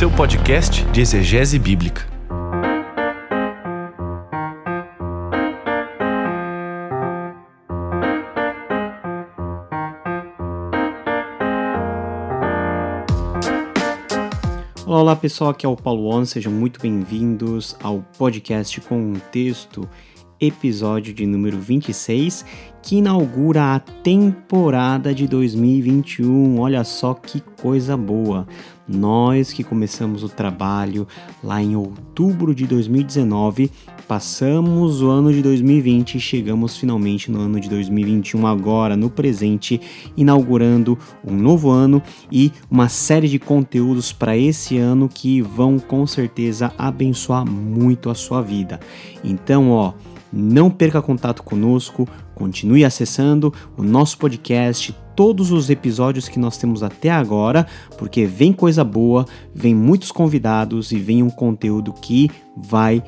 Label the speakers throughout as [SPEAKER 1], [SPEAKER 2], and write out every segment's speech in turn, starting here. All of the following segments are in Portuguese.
[SPEAKER 1] seu podcast de exegese bíblica.
[SPEAKER 2] Olá, pessoal, aqui é o Paulo On, sejam muito bem-vindos ao podcast com texto, episódio de número 26, que inaugura a temporada de 2021. Olha só que coisa boa! Nós que começamos o trabalho lá em outubro de 2019, passamos o ano de 2020 e chegamos finalmente no ano de 2021, agora no presente, inaugurando um novo ano e uma série de conteúdos para esse ano que vão com certeza abençoar muito a sua vida. Então, ó, não perca contato conosco, continue acessando o nosso podcast, todos os episódios que nós temos até agora, porque vem coisa boa, vem muitos convidados e vem um conteúdo que vai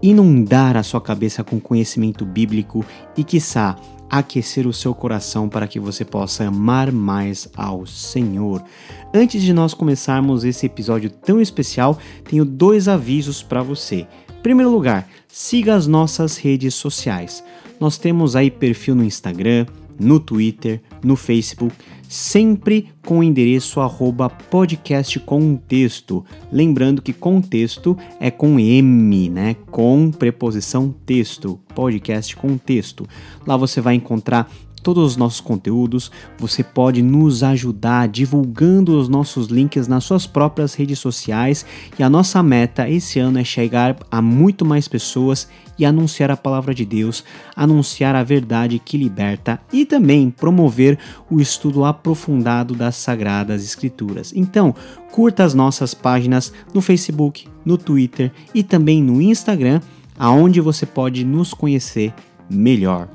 [SPEAKER 2] inundar a sua cabeça com conhecimento bíblico e, quiçá, aquecer o seu coração para que você possa amar mais ao Senhor. Antes de nós começarmos esse episódio tão especial, tenho dois avisos para você. Primeiro lugar, siga as nossas redes sociais. Nós temos aí perfil no Instagram, no Twitter, no Facebook, sempre com o endereço arroba podcast contexto. Lembrando que contexto é com M, né? Com preposição texto, podcast contexto. Lá você vai encontrar todos os nossos conteúdos, você pode nos ajudar divulgando os nossos links nas suas próprias redes sociais e a nossa meta esse ano é chegar a muito mais pessoas e anunciar a palavra de Deus, anunciar a verdade que liberta e também promover o estudo aprofundado das sagradas escrituras. Então, curta as nossas páginas no Facebook, no Twitter e também no Instagram, aonde você pode nos conhecer melhor.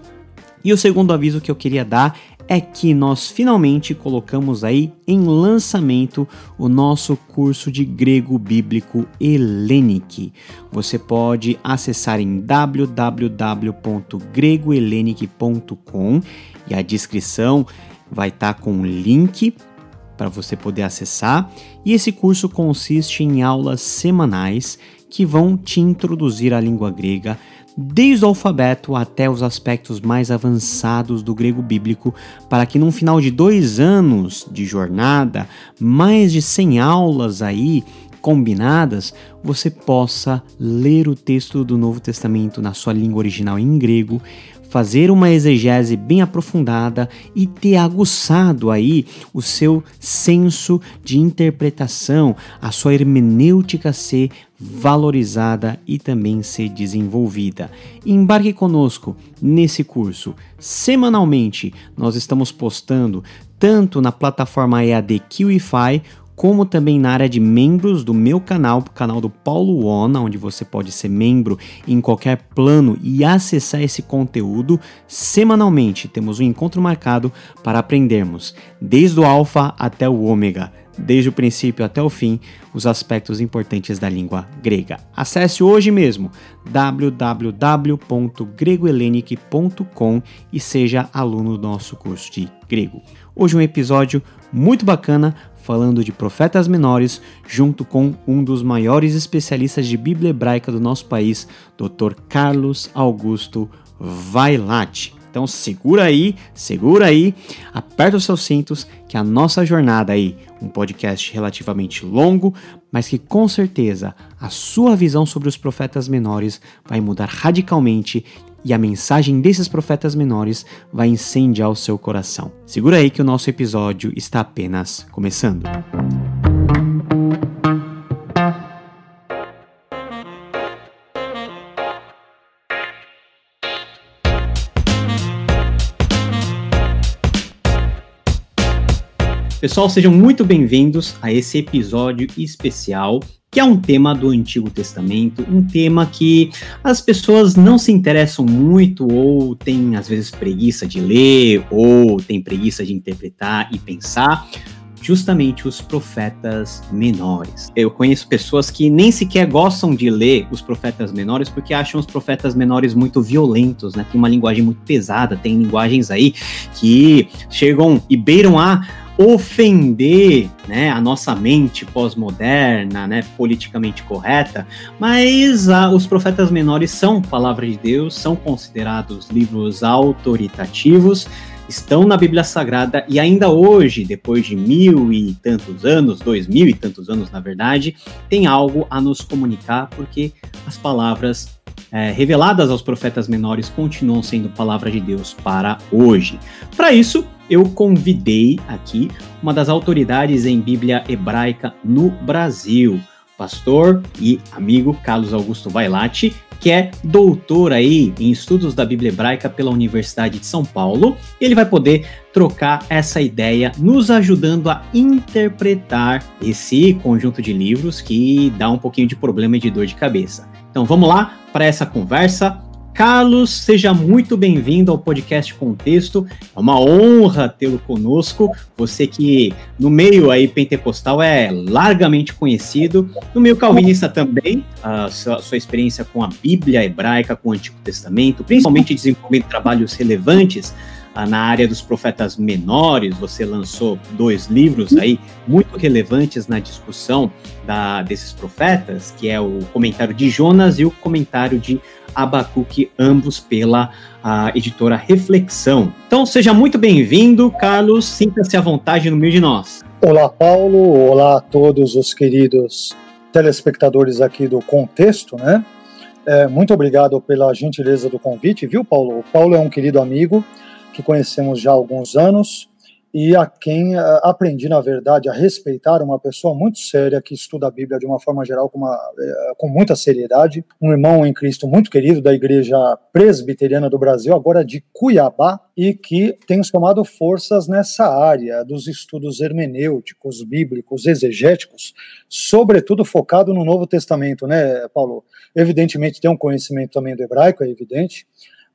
[SPEAKER 2] E o segundo aviso que eu queria dar é que nós finalmente colocamos aí em lançamento o nosso curso de grego bíblico Hellenic. Você pode acessar em www.gregohellenic.com e a descrição vai estar tá com um link para você poder acessar. E esse curso consiste em aulas semanais que vão te introduzir à língua grega desde o alfabeto até os aspectos mais avançados do grego bíblico, para que num final de dois anos de jornada, mais de 100 aulas aí combinadas, você possa ler o texto do Novo Testamento na sua língua original em grego, fazer uma exegese bem aprofundada e ter aguçado aí o seu senso de interpretação, a sua hermenêutica ser valorizada e também ser desenvolvida. Embarque conosco nesse curso. Semanalmente nós estamos postando tanto na plataforma EAD QIFI como também na área de membros do meu canal, o canal do Paulo Ona, onde você pode ser membro em qualquer plano e acessar esse conteúdo semanalmente. Temos um encontro marcado para aprendermos desde o alfa até o ômega, desde o princípio até o fim, os aspectos importantes da língua grega. Acesse hoje mesmo www.gregohelenic.com e seja aluno do nosso curso de grego. Hoje um episódio muito bacana falando de profetas menores, junto com um dos maiores especialistas de Bíblia hebraica do nosso país, Dr. Carlos Augusto Vailate. Então segura aí, segura aí, aperta os seus cintos que a nossa jornada aí, um podcast relativamente longo, mas que com certeza a sua visão sobre os profetas menores vai mudar radicalmente e a mensagem desses profetas menores vai incendiar o seu coração. Segura aí que o nosso episódio está apenas começando. Pessoal, sejam muito bem-vindos a esse episódio especial que é um tema do Antigo Testamento, um tema que as pessoas não se interessam muito ou têm às vezes preguiça de ler ou têm preguiça de interpretar e pensar, justamente os profetas menores. Eu conheço pessoas que nem sequer gostam de ler os profetas menores porque acham os profetas menores muito violentos, né? Tem uma linguagem muito pesada, tem linguagens aí que chegam e beiram a ofender né, a nossa mente pós-moderna, né, politicamente correta, mas os profetas menores são palavra de Deus, são considerados livros autoritativos, estão na Bíblia Sagrada e ainda hoje, depois de mil e tantos anos, dois mil e tantos anos na verdade, tem algo a nos comunicar, porque as palavras é, reveladas aos profetas menores continuam sendo palavra de Deus para hoje. Para isso, eu convidei aqui uma das autoridades em Bíblia hebraica no Brasil, pastor e amigo Carlos Augusto Vailate, que é doutor aí em estudos da Bíblia hebraica pela Universidade de São Paulo. Ele vai poder trocar essa ideia, nos ajudando a interpretar esse conjunto de livros que dá um pouquinho de problema e de dor de cabeça. Então vamos lá para essa conversa. Carlos, seja muito bem-vindo ao podcast Contexto. É uma honra tê-lo conosco. Você que no meio aí pentecostal é largamente conhecido, no meio calvinista também. A sua, sua experiência com a Bíblia hebraica, com o Antigo Testamento, principalmente desenvolvendo trabalhos relevantes na área dos profetas menores, você lançou dois livros aí muito relevantes na discussão da, desses profetas, que é o comentário de Jonas e o comentário de Abacuque, ambos pela a editora Reflexão. Então seja muito bem-vindo, Carlos, sinta-se à vontade no meio de nós.
[SPEAKER 3] Olá, Paulo, olá a todos os queridos telespectadores aqui do Contexto, né? É, muito obrigado pela gentileza do convite, viu, Paulo? O Paulo é um querido amigo que conhecemos já há alguns anos, e a quem uh, aprendi, na verdade, a respeitar uma pessoa muito séria que estuda a Bíblia de uma forma geral com, uma, uh, com muita seriedade, um irmão em Cristo muito querido da Igreja Presbiteriana do Brasil, agora de Cuiabá, e que tem somado forças nessa área dos estudos hermenêuticos, bíblicos, exegéticos, sobretudo focado no Novo Testamento, né, Paulo? Evidentemente tem um conhecimento também do hebraico, é evidente,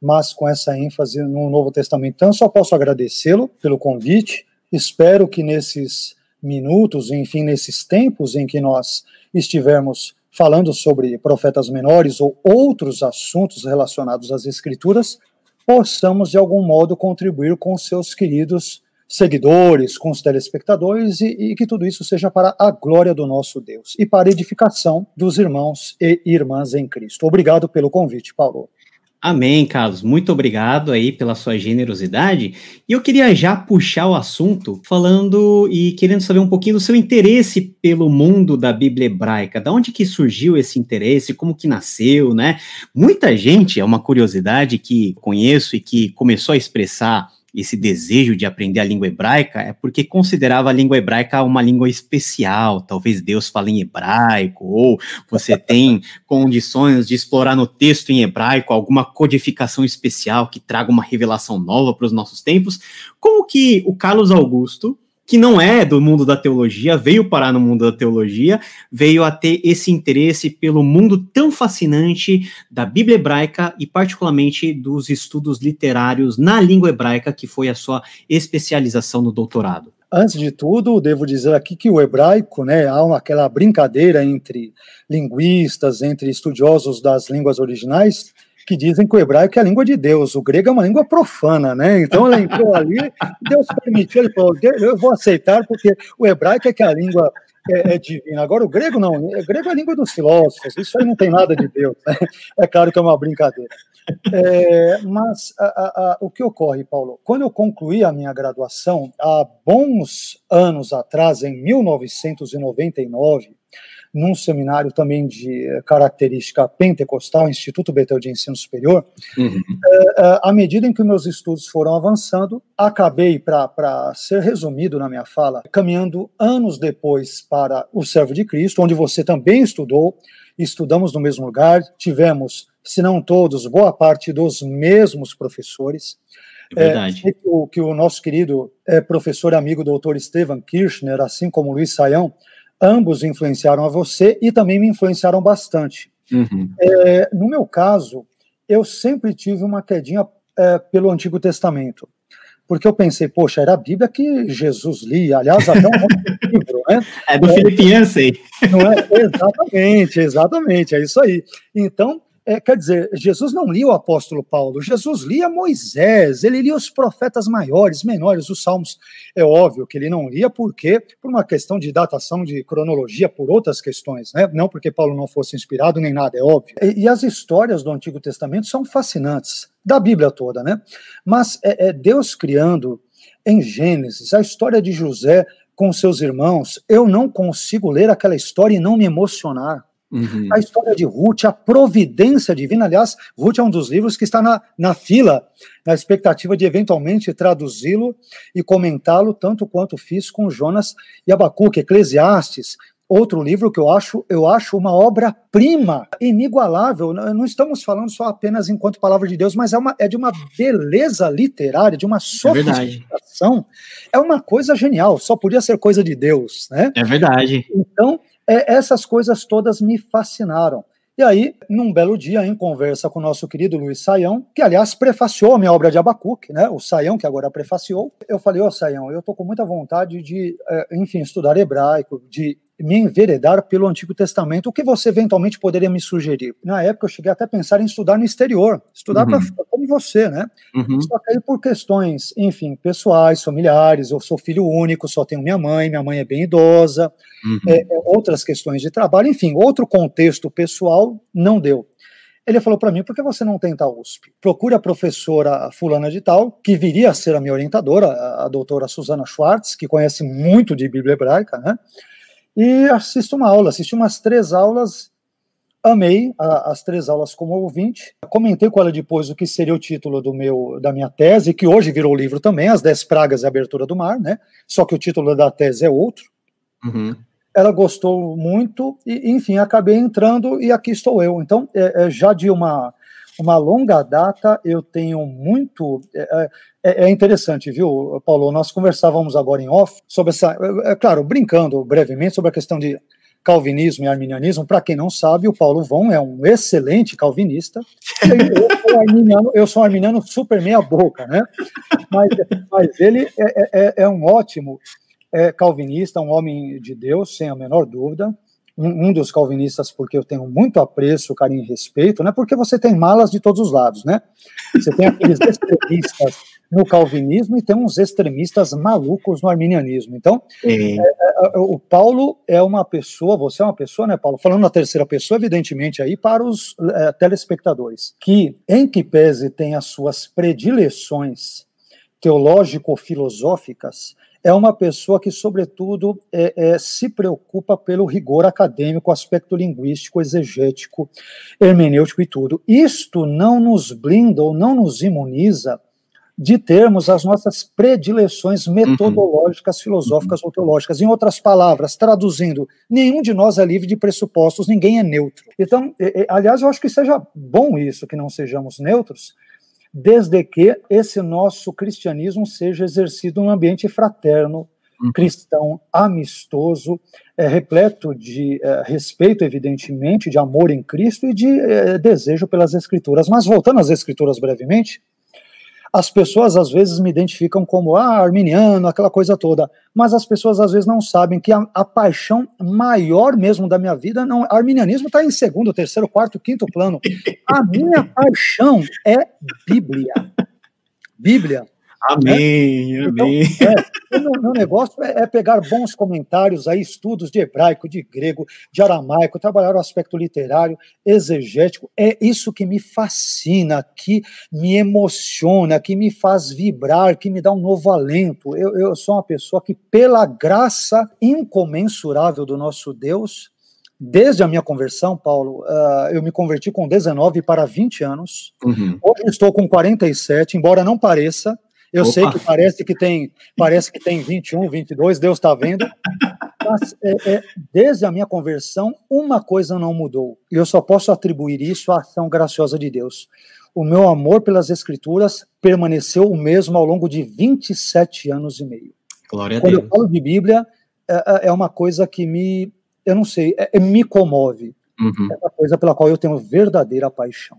[SPEAKER 3] mas com essa ênfase no Novo Testamento. Então, só posso agradecê-lo pelo convite. Espero que nesses minutos, enfim, nesses tempos em que nós estivermos falando sobre profetas menores ou outros assuntos relacionados às Escrituras, possamos de algum modo contribuir com seus queridos seguidores, com os telespectadores e, e, que tudo isso seja para a glória do nosso Deus e para a edificação dos irmãos e irmãs em Cristo. Obrigado pelo convite, Paulo.
[SPEAKER 2] Amém, Carlos. Muito obrigado aí pela sua generosidade. E eu queria já puxar o assunto falando e querendo saber um pouquinho do seu interesse pelo mundo da Bíblia hebraica. Da onde que surgiu esse interesse? Como que nasceu, né? Muita gente, é uma curiosidade que conheço e que começou a expressar esse desejo de aprender a língua hebraica é porque considerava a língua hebraica uma língua especial. Talvez Deus fale em hebraico, ou você tem condições de explorar no texto em hebraico alguma codificação especial que traga uma revelação nova para os nossos tempos. Como que o Carlos Augusto que não é do mundo da teologia, veio parar no mundo da teologia, veio a ter esse interesse pelo mundo tão fascinante da Bíblia hebraica e, particularmente, dos estudos literários na língua hebraica, que foi a sua especialização no doutorado.
[SPEAKER 3] Antes de tudo, devo dizer aqui que o hebraico, né, há uma, aquela brincadeira entre linguistas, entre estudiosos das línguas originais, que dizem que o hebraico é a língua de Deus, o grego é uma língua profana, né? Então ela entrou ali, Deus permitiu, ele falou, eu vou aceitar porque o hebraico é que a língua é, é, divina. Agora o grego não, o grego é a língua dos filósofos, isso aí não tem nada de Deus, né? É claro que é uma brincadeira. É, mas a, a, a, o que ocorre, Paulo? Quando eu concluí a minha graduação, há bons anos atrás, em 1999, num seminário também de eh, característica pentecostal, Instituto Betel de Ensino Superior, uhum. é, à medida em que meus estudos foram avançando, acabei, para ser resumido na minha fala, caminhando anos depois para o Servo de Cristo, onde você também estudou, estudamos no mesmo lugar, tivemos, se não todos, boa parte dos mesmos professores.
[SPEAKER 2] É verdade. É,
[SPEAKER 3] que, o, que o nosso querido é, professor amigo doutor Estevan Kirchner, assim como Luiz Saião, ambos influenciaram a você e também me influenciaram bastante. Uhum. É, no meu caso, eu sempre tive uma quedinha é, pelo Antigo Testamento, porque eu pensei, poxa, era a Bíblia que Jesus lia, aliás, até um
[SPEAKER 2] livro, né? É do é, Filipenses.
[SPEAKER 3] Não é? Exatamente, exatamente, é isso aí. Então, é, quer dizer, Jesus não lia o apóstolo Paulo, Jesus lia Moisés, ele lia os profetas maiores, menores, os salmos. É óbvio que ele não lia porque por uma questão de datação, de cronologia, por outras questões, né? Não porque Paulo não fosse inspirado nem nada, é óbvio. E, e as histórias do Antigo Testamento são fascinantes, da Bíblia toda, né? Mas é, é Deus criando em Gênesis a história de José com seus irmãos, eu não consigo ler aquela história e não me emocionar. Uhum. A história de Ruth, a providência divina. Aliás, Ruth é um dos livros que está na, na fila, na expectativa de eventualmente traduzi-lo e comentá-lo, tanto quanto fiz com Jonas e Abacuque, Eclesiastes. Outro livro que eu acho, eu acho uma obra-prima, inigualável. Não estamos falando só apenas enquanto palavra de Deus, mas é, uma, é de uma beleza literária, de uma é sofisticação. É, é uma coisa genial, só podia ser coisa de Deus, né?
[SPEAKER 2] É verdade.
[SPEAKER 3] Então, é, essas coisas todas me fascinaram. E aí, num belo dia, em conversa com o nosso querido Luiz Saião, que aliás prefaciou a minha obra de Abacuque, né? O Saião, que agora prefaciou, eu falei, ô oh, Saião, eu tô com muita vontade de, é, enfim, estudar hebraico, de me enveredar pelo Antigo Testamento, o que você eventualmente poderia me sugerir? Na época eu cheguei até a pensar em estudar no exterior, estudar uhum. para como você, né? Uhum. Só que aí por questões, enfim, pessoais, familiares, eu sou filho único, só tenho minha mãe, minha mãe é bem idosa, uhum. é, é, outras questões de trabalho, enfim, outro contexto pessoal não deu. Ele falou para mim, por que você não tenta a USP? Procure a professora fulana de tal, que viria a ser a minha orientadora, a, a doutora Susana Schwartz, que conhece muito de Bíblia hebraica, né? E assisto uma aula, assisti umas três aulas, amei a, as três aulas como ouvinte, comentei com ela depois o que seria o título do meu, da minha tese, que hoje virou livro também, As Dez Pragas e a Abertura do Mar, né? Só que o título da tese é outro. Uhum. Ela gostou muito e, enfim, acabei entrando e aqui estou eu. Então, é, é já de uma uma longa data, eu tenho muito. É, é, é, interessante, viu, Paulo? Nós conversávamos agora em off sobre essa. É, é claro, brincando brevemente sobre a questão de calvinismo e arminianismo. Para quem não sabe, o Paulo Von é um excelente calvinista. Eu sou arminiano, eu sou arminiano super meia-boca, né? Mas, mas ele é, é, é um ótimo calvinista, um homem de Deus, sem a menor dúvida um, dos calvinistas, porque eu tenho muito apreço, carinho e respeito, né? Porque você tem malas de todos os lados, né? Você tem aqueles extremistas no calvinismo e tem uns extremistas malucos no arminianismo. Então, é, é, é, o Paulo é uma pessoa, você é uma pessoa, né, Paulo? Falando na terceira pessoa, evidentemente, aí para os é, telespectadores, que, em que pese tem as suas predileções teológico-filosóficas, é uma pessoa que, sobretudo, é, é, se preocupa pelo rigor acadêmico, aspecto linguístico, exegético, hermenêutico e tudo. Isto não nos blinda ou não nos imuniza de termos as nossas predileções uhum. metodológicas, uhum. filosóficas ou teológicas. Em outras palavras, traduzindo, nenhum de nós é livre de pressupostos, ninguém é neutro. Então, é, é, aliás, eu acho que seja bom isso, que não sejamos neutros, desde que esse nosso cristianismo seja exercido num ambiente fraterno, uhum. cristão, amistoso, é, repleto de é, respeito, evidentemente, de amor em Cristo e de é, desejo pelas Escrituras. Mas voltando às Escrituras brevemente, as pessoas às vezes me identificam como ah, arminiano, aquela coisa toda, mas as pessoas às vezes não sabem que a, a paixão maior mesmo da minha vida, não, arminianismo está em segundo, terceiro, quarto, quinto plano. A minha paixão é Bíblia. Bíblia.
[SPEAKER 2] Amém,
[SPEAKER 3] né? amém. Então, é, o meu negócio é, é, pegar bons comentários aí, estudos de hebraico, de grego, de aramaico, trabalhar o aspecto literário, exegético. É isso que me fascina, que me emociona, que me faz vibrar, que me dá um novo alento. Eu, eu sou uma pessoa que, pela graça incomensurável do nosso Deus, Desde a minha conversão, Paulo, uh, eu me converti com 19 para 20 anos. Uhum. Hoje estou com 47, embora não pareça, eu Opa. sei que parece que tem parece que tem 21, 22, Deus está vendo. Mas é, é, desde a minha conversão, uma coisa não mudou. E eu só posso atribuir isso à ação graciosa de Deus. O meu amor pelas Escrituras permaneceu o mesmo ao longo de 27 anos e meio.
[SPEAKER 2] Glória
[SPEAKER 3] Quando
[SPEAKER 2] a Deus.
[SPEAKER 3] eu falo de Bíblia, é, é, é uma coisa que me, eu não sei, é, é, me comove. Uhum. É uma coisa pela qual eu tenho verdadeira paixão.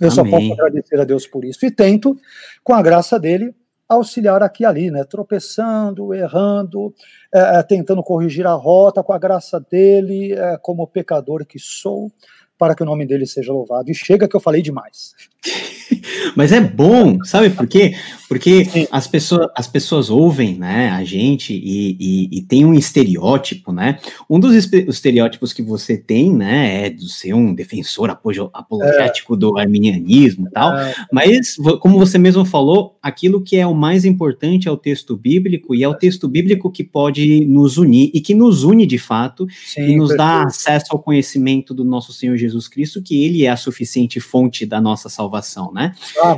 [SPEAKER 3] Eu Amém. só posso agradecer a Deus por isso. E tento, com a graça dele, auxiliar aqui e ali, né? Tropeçando, errando, é, é, tentando corrigir a rota com a graça dele, é, como pecador que sou, para que o nome dele seja louvado. E chega que eu falei demais.
[SPEAKER 2] Mas é bom, sabe por quê? Porque as pessoas, as pessoas ouvem, né, a gente e, e, e, tem um estereótipo, né? Um dos estereótipos que você tem, né, é de ser um defensor apologético é. do arminianismo e tal. É. Mas, como você mesmo falou, aquilo que é o mais importante é o texto bíblico e é o texto bíblico que pode nos unir e que nos une de fato Sim, e nos perfeito. dá acesso ao conhecimento do nosso Senhor Jesus Cristo, que Ele é a suficiente fonte da nossa salvação, né?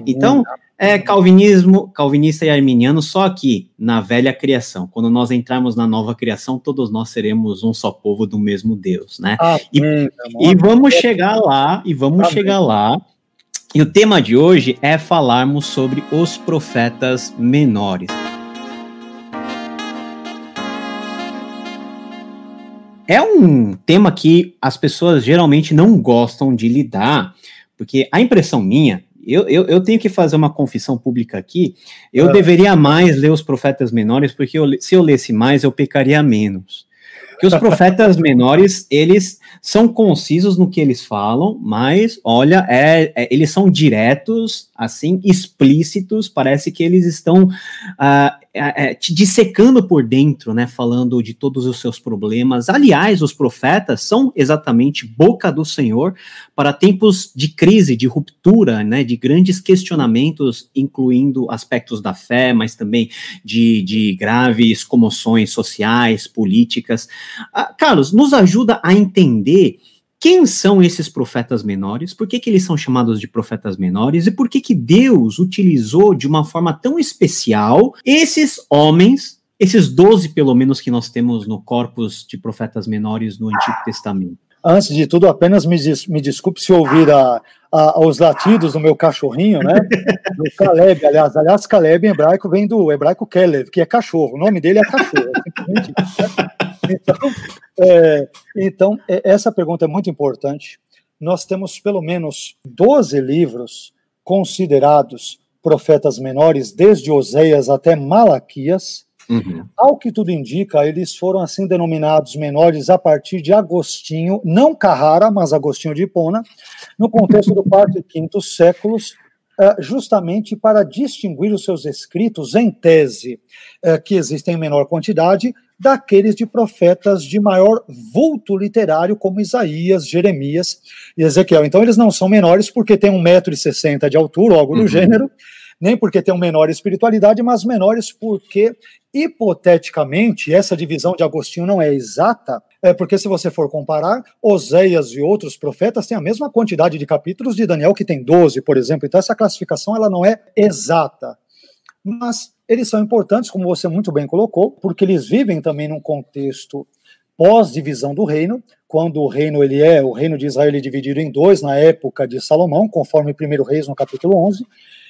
[SPEAKER 2] então, é calvinismo, calvinista e arminiano só aqui na velha criação. Quando nós entrarmos na nova criação, todos nós seremos um só povo do mesmo Deus, né? e, e, vamos chegar lá, e vamos Amém. chegar lá. E o tema de hoje é falarmos sobre os profetas menores. É um tema que as pessoas geralmente não gostam de lidar, porque a impressão minha eu, eu, eu, tenho que fazer uma confissão pública aqui. Eu é. deveria mais ler os profetas menores, porque eu, se eu lesse mais, eu pecaria menos. Porque os profetas menores, eles são concisos no que eles falam, mas, olha, é, é eles são diretos, assim, explícitos, parece que eles estão uh, é, é, te dissecando por dentro, né, falando de todos os seus problemas. Aliás, os profetas são exatamente boca do Senhor para tempos de crise, de ruptura, né, de grandes questionamentos, incluindo aspectos da fé, mas também de, de graves comoções sociais, políticas. Ah, Carlos, nos ajuda a entender quem são esses profetas menores? Por que, que eles são chamados de profetas menores? E por que, que Deus utilizou de uma forma tão especial esses homens, esses doze pelo menos que nós temos no corpus de profetas menores no Antigo Testamento?
[SPEAKER 3] Antes de tudo, apenas me, des me desculpe se ouvir a, a, os latidos do meu cachorrinho, né? Do Caleb, aliás, aliás, Caleb em hebraico vem do hebraico Kelev, que é cachorro. O nome dele é cachorro. É então, é, então, é, essa pergunta é muito importante. Nós temos pelo menos 12 livros considerados profetas menores, desde Oséias até Malaquias. Uhum. Ao que tudo indica, eles foram assim denominados menores a partir de Agostinho, não Carrara, mas Agostinho de Hipona, no contexto do quarto e quinto séculos, é, justamente para distinguir os seus escritos em tese, é, que existem em menor quantidade, daqueles de profetas de maior vulto literário, como Isaías, Jeremias e Ezequiel. Então, eles não são menores porque têm 1,60m de altura ou algo do uhum. gênero, nem porque têm menor espiritualidade, mas menores porque, hipoteticamente, essa divisão de Agostinho não é exata, é porque se você for comparar, Oséias e outros profetas têm a mesma quantidade de capítulos de Daniel, que tem 12, por exemplo. Então, essa classificação ela não é exata. Mas eles são importantes, como você muito bem colocou, porque eles vivem também num contexto pós-divisão do reino, quando o reino ele é, o reino de Israel é dividido em dois na época de Salomão, conforme 1 Reis no capítulo 11.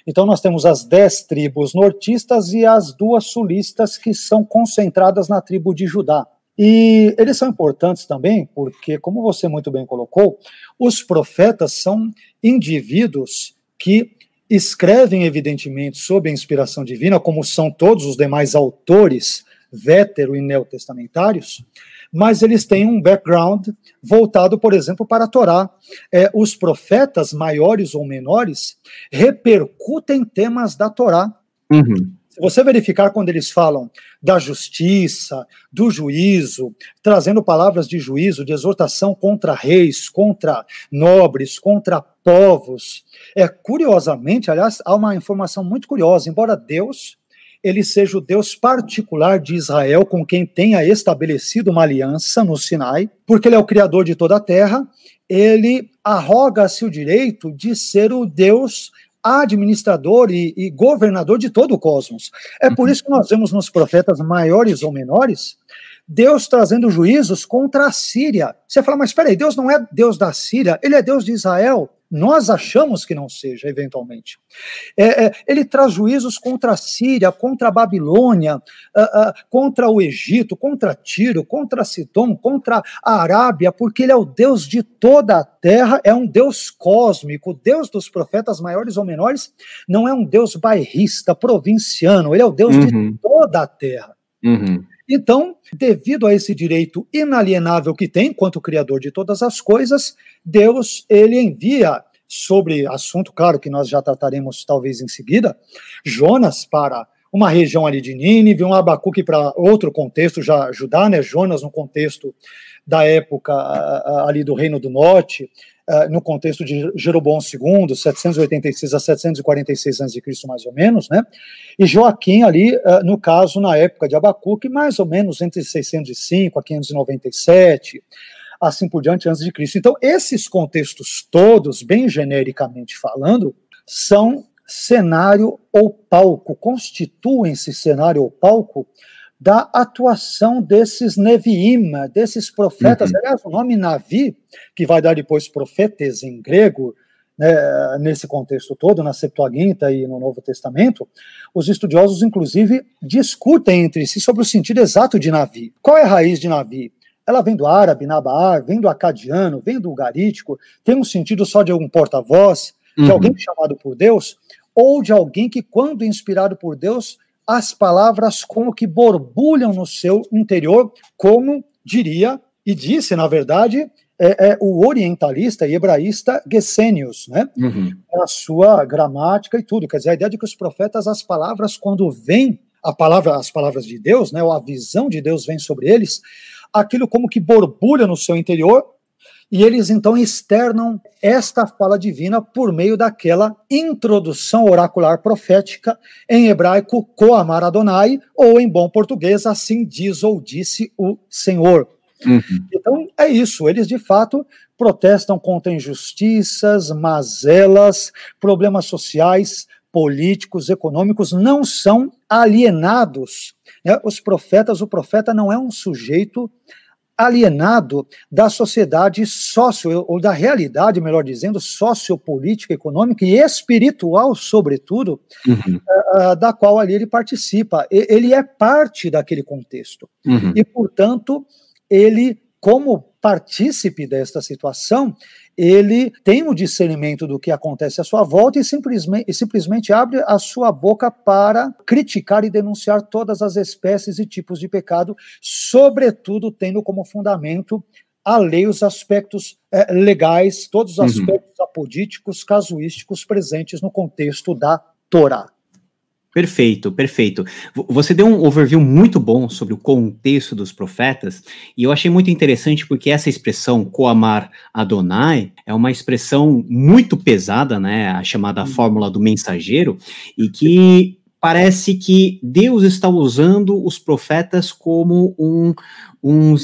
[SPEAKER 3] Então nós temos as dez tribos nortistas e as duas sulistas que são concentradas na tribo de Judá. E eles são importantes também porque, como você muito bem colocou, os profetas são indivíduos que escrevem, evidentemente, sob a inspiração divina, como são todos os demais autores vétero e neotestamentários, mas eles têm um background voltado, por exemplo, para a Torá. É, os profetas, maiores ou menores, repercutem temas da Torá. Uhum. Se você verificar quando eles falam da justiça, do juízo, trazendo palavras de juízo, de exortação contra reis, contra nobres, contra povos, é curiosamente, aliás, há uma informação muito curiosa, embora Deus ele seja o Deus particular de Israel, com quem tenha estabelecido uma aliança no Sinai, porque ele é o criador de toda a terra, ele arroga-se o direito de ser o Deus administrador e, e, governador de todo o cosmos. É por isso que nós vemos nos profetas maiores ou menores Deus trazendo juízos contra a Síria. Você fala, mas espera aí, Deus não é Deus da Síria, ele é Deus de Israel. Nós achamos que não seja, eventualmente. É, é, ele traz juízos contra a Síria, contra a Babilônia, uh, uh, contra o Egito, contra Tiro, contra Sidom, contra a Arábia, porque ele é o Deus de toda a terra, é um Deus cósmico. O Deus dos profetas maiores ou menores não é um Deus bairrista, provinciano, ele é o Deus uhum. de toda a terra. Uhum. Então, devido a esse direito inalienável que tem, quanto criador de todas as coisas, Deus ele envia sobre assunto, claro que nós já trataremos talvez em seguida, Jonas para uma região ali de Nínive, um Abacuque para outro contexto, já Judá, né, Jonas no contexto da época ali do Reino do Norte, no contexto de Jeroboão II, 786 a 746 a.C., mais ou menos, né? E Joaquim ali, no caso, na época de Abacuque, mais ou menos entre 605 a 597, assim por diante, antes de Cristo. Então, esses contextos todos, bem genericamente falando, são cenário ou palco, constituem-se cenário ou palco da atuação desses Neviim, desses profetas. Uhum. Aliás, o nome Navi, que vai dar depois profetas em grego, né, nesse contexto todo, na Septuaginta e no Novo Testamento, os estudiosos, inclusive, discutem entre si sobre o sentido exato de Navi. Qual é a raiz de Navi? Ela vem do árabe, Nabar, vem do acadiano, vem do garítico, tem um sentido só de algum porta-voz, de uhum. alguém chamado por Deus, ou de alguém que, quando inspirado por Deus, as palavras como que borbulham no seu interior, como diria e disse, na verdade, é, é o orientalista e hebraísta Gesenius, né? Uhum. A sua gramática e tudo. Quer dizer, a ideia de que os profetas, as palavras, quando vêm, a palavra, as palavras de Deus, né, ou a visão de Deus vem sobre eles, aquilo como que borbulha no seu interior e eles então externam esta fala divina por meio daquela introdução oracular profética, em hebraico, Koamar Adonai, ou em bom português, assim diz ou disse o Senhor. Uhum. Então é isso, eles de fato protestam contra injustiças, mazelas, problemas sociais, políticos, econômicos, não são alienados. Né? Os profetas, o profeta não é um sujeito alienado da sociedade sócio, ou da realidade, melhor dizendo, sociopolítica, econômica e espiritual, sobretudo, uhum. uh, da qual ali ele participa. Ele é parte daquele contexto. Uhum. E, portanto, ele, como partícipe desta situação, ele tem o discernimento do que acontece à sua volta e simplesmente, e simplesmente abre a sua boca para criticar e denunciar todas as espécies e tipos de pecado, sobretudo tendo como fundamento a lei, os aspectos é, legais, todos os uhum. aspectos uhum. apodíticos, casuísticos presentes no contexto da Torá.
[SPEAKER 2] Perfeito, perfeito. Você deu um overview muito bom sobre o contexto dos profetas, e eu achei muito interessante porque essa expressão Koamar Adonai é uma expressão muito pesada, né, a chamada fórmula do mensageiro, e que parece que Deus está usando os profetas como um, um,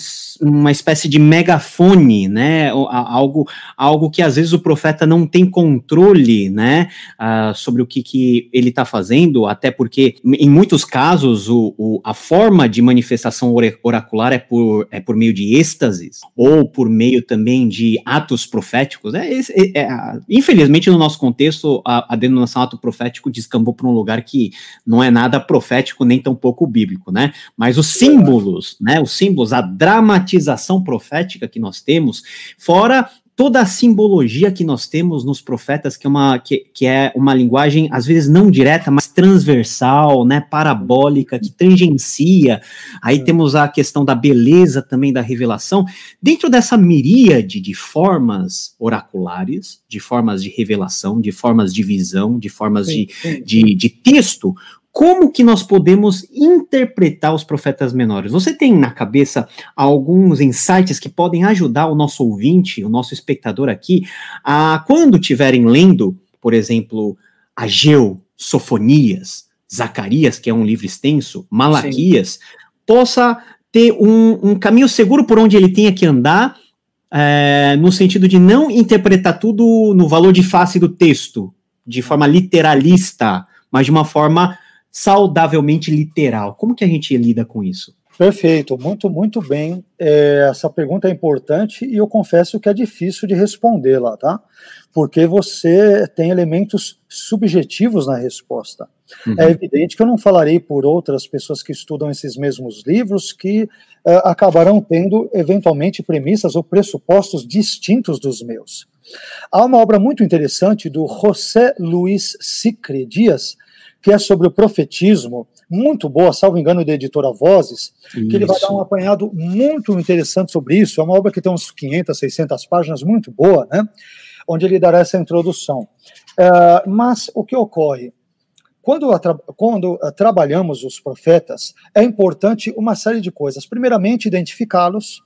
[SPEAKER 2] uma espécie de megafone, né? Algo, algo que às vezes o profeta não tem controle, né? Uh, sobre o que, que ele está fazendo, até porque em muitos casos o, o, a forma de manifestação oracular é por, é por meio de êxtases ou por meio também de atos proféticos. É, é, é infelizmente, no nosso contexto, a, a denominação ato profético descambou para um lugar que não é nada profético nem tão pouco bíblico, né? Mas os símbolos, né? Os símbolos a dramatização profética que nós temos, fora toda a simbologia que nós temos nos profetas, que é uma, que, que é uma linguagem, às vezes, não direta, mas transversal, né, parabólica, que tangencia. Aí temos a questão da beleza também da revelação. Dentro dessa miríade de formas oraculares, de formas de revelação, de formas de visão, de formas sim, de, sim. de, de texto, como que nós podemos interpretar os profetas menores? Você tem na cabeça alguns insights que podem ajudar o nosso ouvinte, o nosso espectador aqui, a quando estiverem lendo, por exemplo, Ageu, Sofonias, Zacarias, que é um livro extenso, Malaquias, Sim. possa ter um, um, caminho seguro por onde ele tenha que andar, é, no sentido de não interpretar tudo no valor de face do texto, de forma literalista, mas de uma forma saudavelmente literal. Como que a gente lida com isso?
[SPEAKER 3] Perfeito, muito, muito bem. É, essa pergunta é importante e eu confesso que é difícil de respondê-la, tá? Porque você tem elementos subjetivos na resposta. Uhum. É evidente que eu não falarei por outras pessoas que estudam esses mesmos livros que é, acabarão tendo, eventualmente, premissas ou pressupostos distintos dos meus. Há uma obra muito interessante do José Luiz Sicre Dias, que é sobre o profetismo, muito boa, salvo engano, da editora Vozes, que ele vai dar um apanhado muito interessante sobre isso. É uma obra que tem uns 500, 600 páginas, muito boa, né? Onde ele dará essa introdução. Uh, mas o que ocorre? Quando, quando uh, trabalhamos os profetas, é importante uma série de coisas. Primeiramente, identificá-los,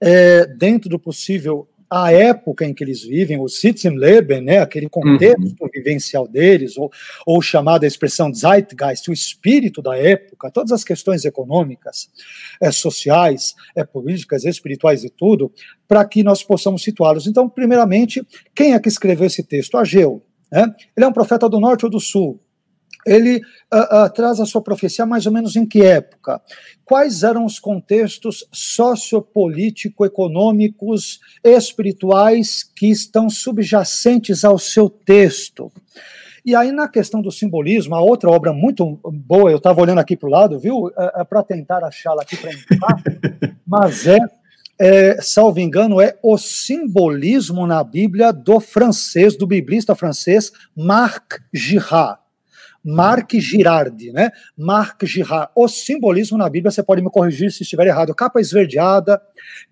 [SPEAKER 3] é, dentro do possível, a época em que eles vivem, o Sitzenleben, né, aquele contexto uhum. vivencial deles, ou, ou chamada expressão Zeitgeist, o espírito da época, todas as questões econômicas, é, sociais, é, políticas, espirituais e tudo, para que nós possamos situá-los. Então, primeiramente, quem é que escreveu esse texto? Ageu. Né? Ele é um profeta do norte ou do sul? Ele uh, uh, traz a sua profecia mais ou menos em que época? Quais eram os contextos sociopolítico-econômicos, espirituais que estão subjacentes ao seu texto? E aí, na questão do simbolismo, a outra obra muito boa, eu estava olhando aqui para o lado, viu? É, é para tentar achá-la aqui para indicar, mas é, é, salvo engano, é o simbolismo na Bíblia do francês, do biblista francês Marc Girard. Marc Girardi, né? Marc Girard. O simbolismo na Bíblia, você pode me corrigir se estiver errado. Capa esverdeada,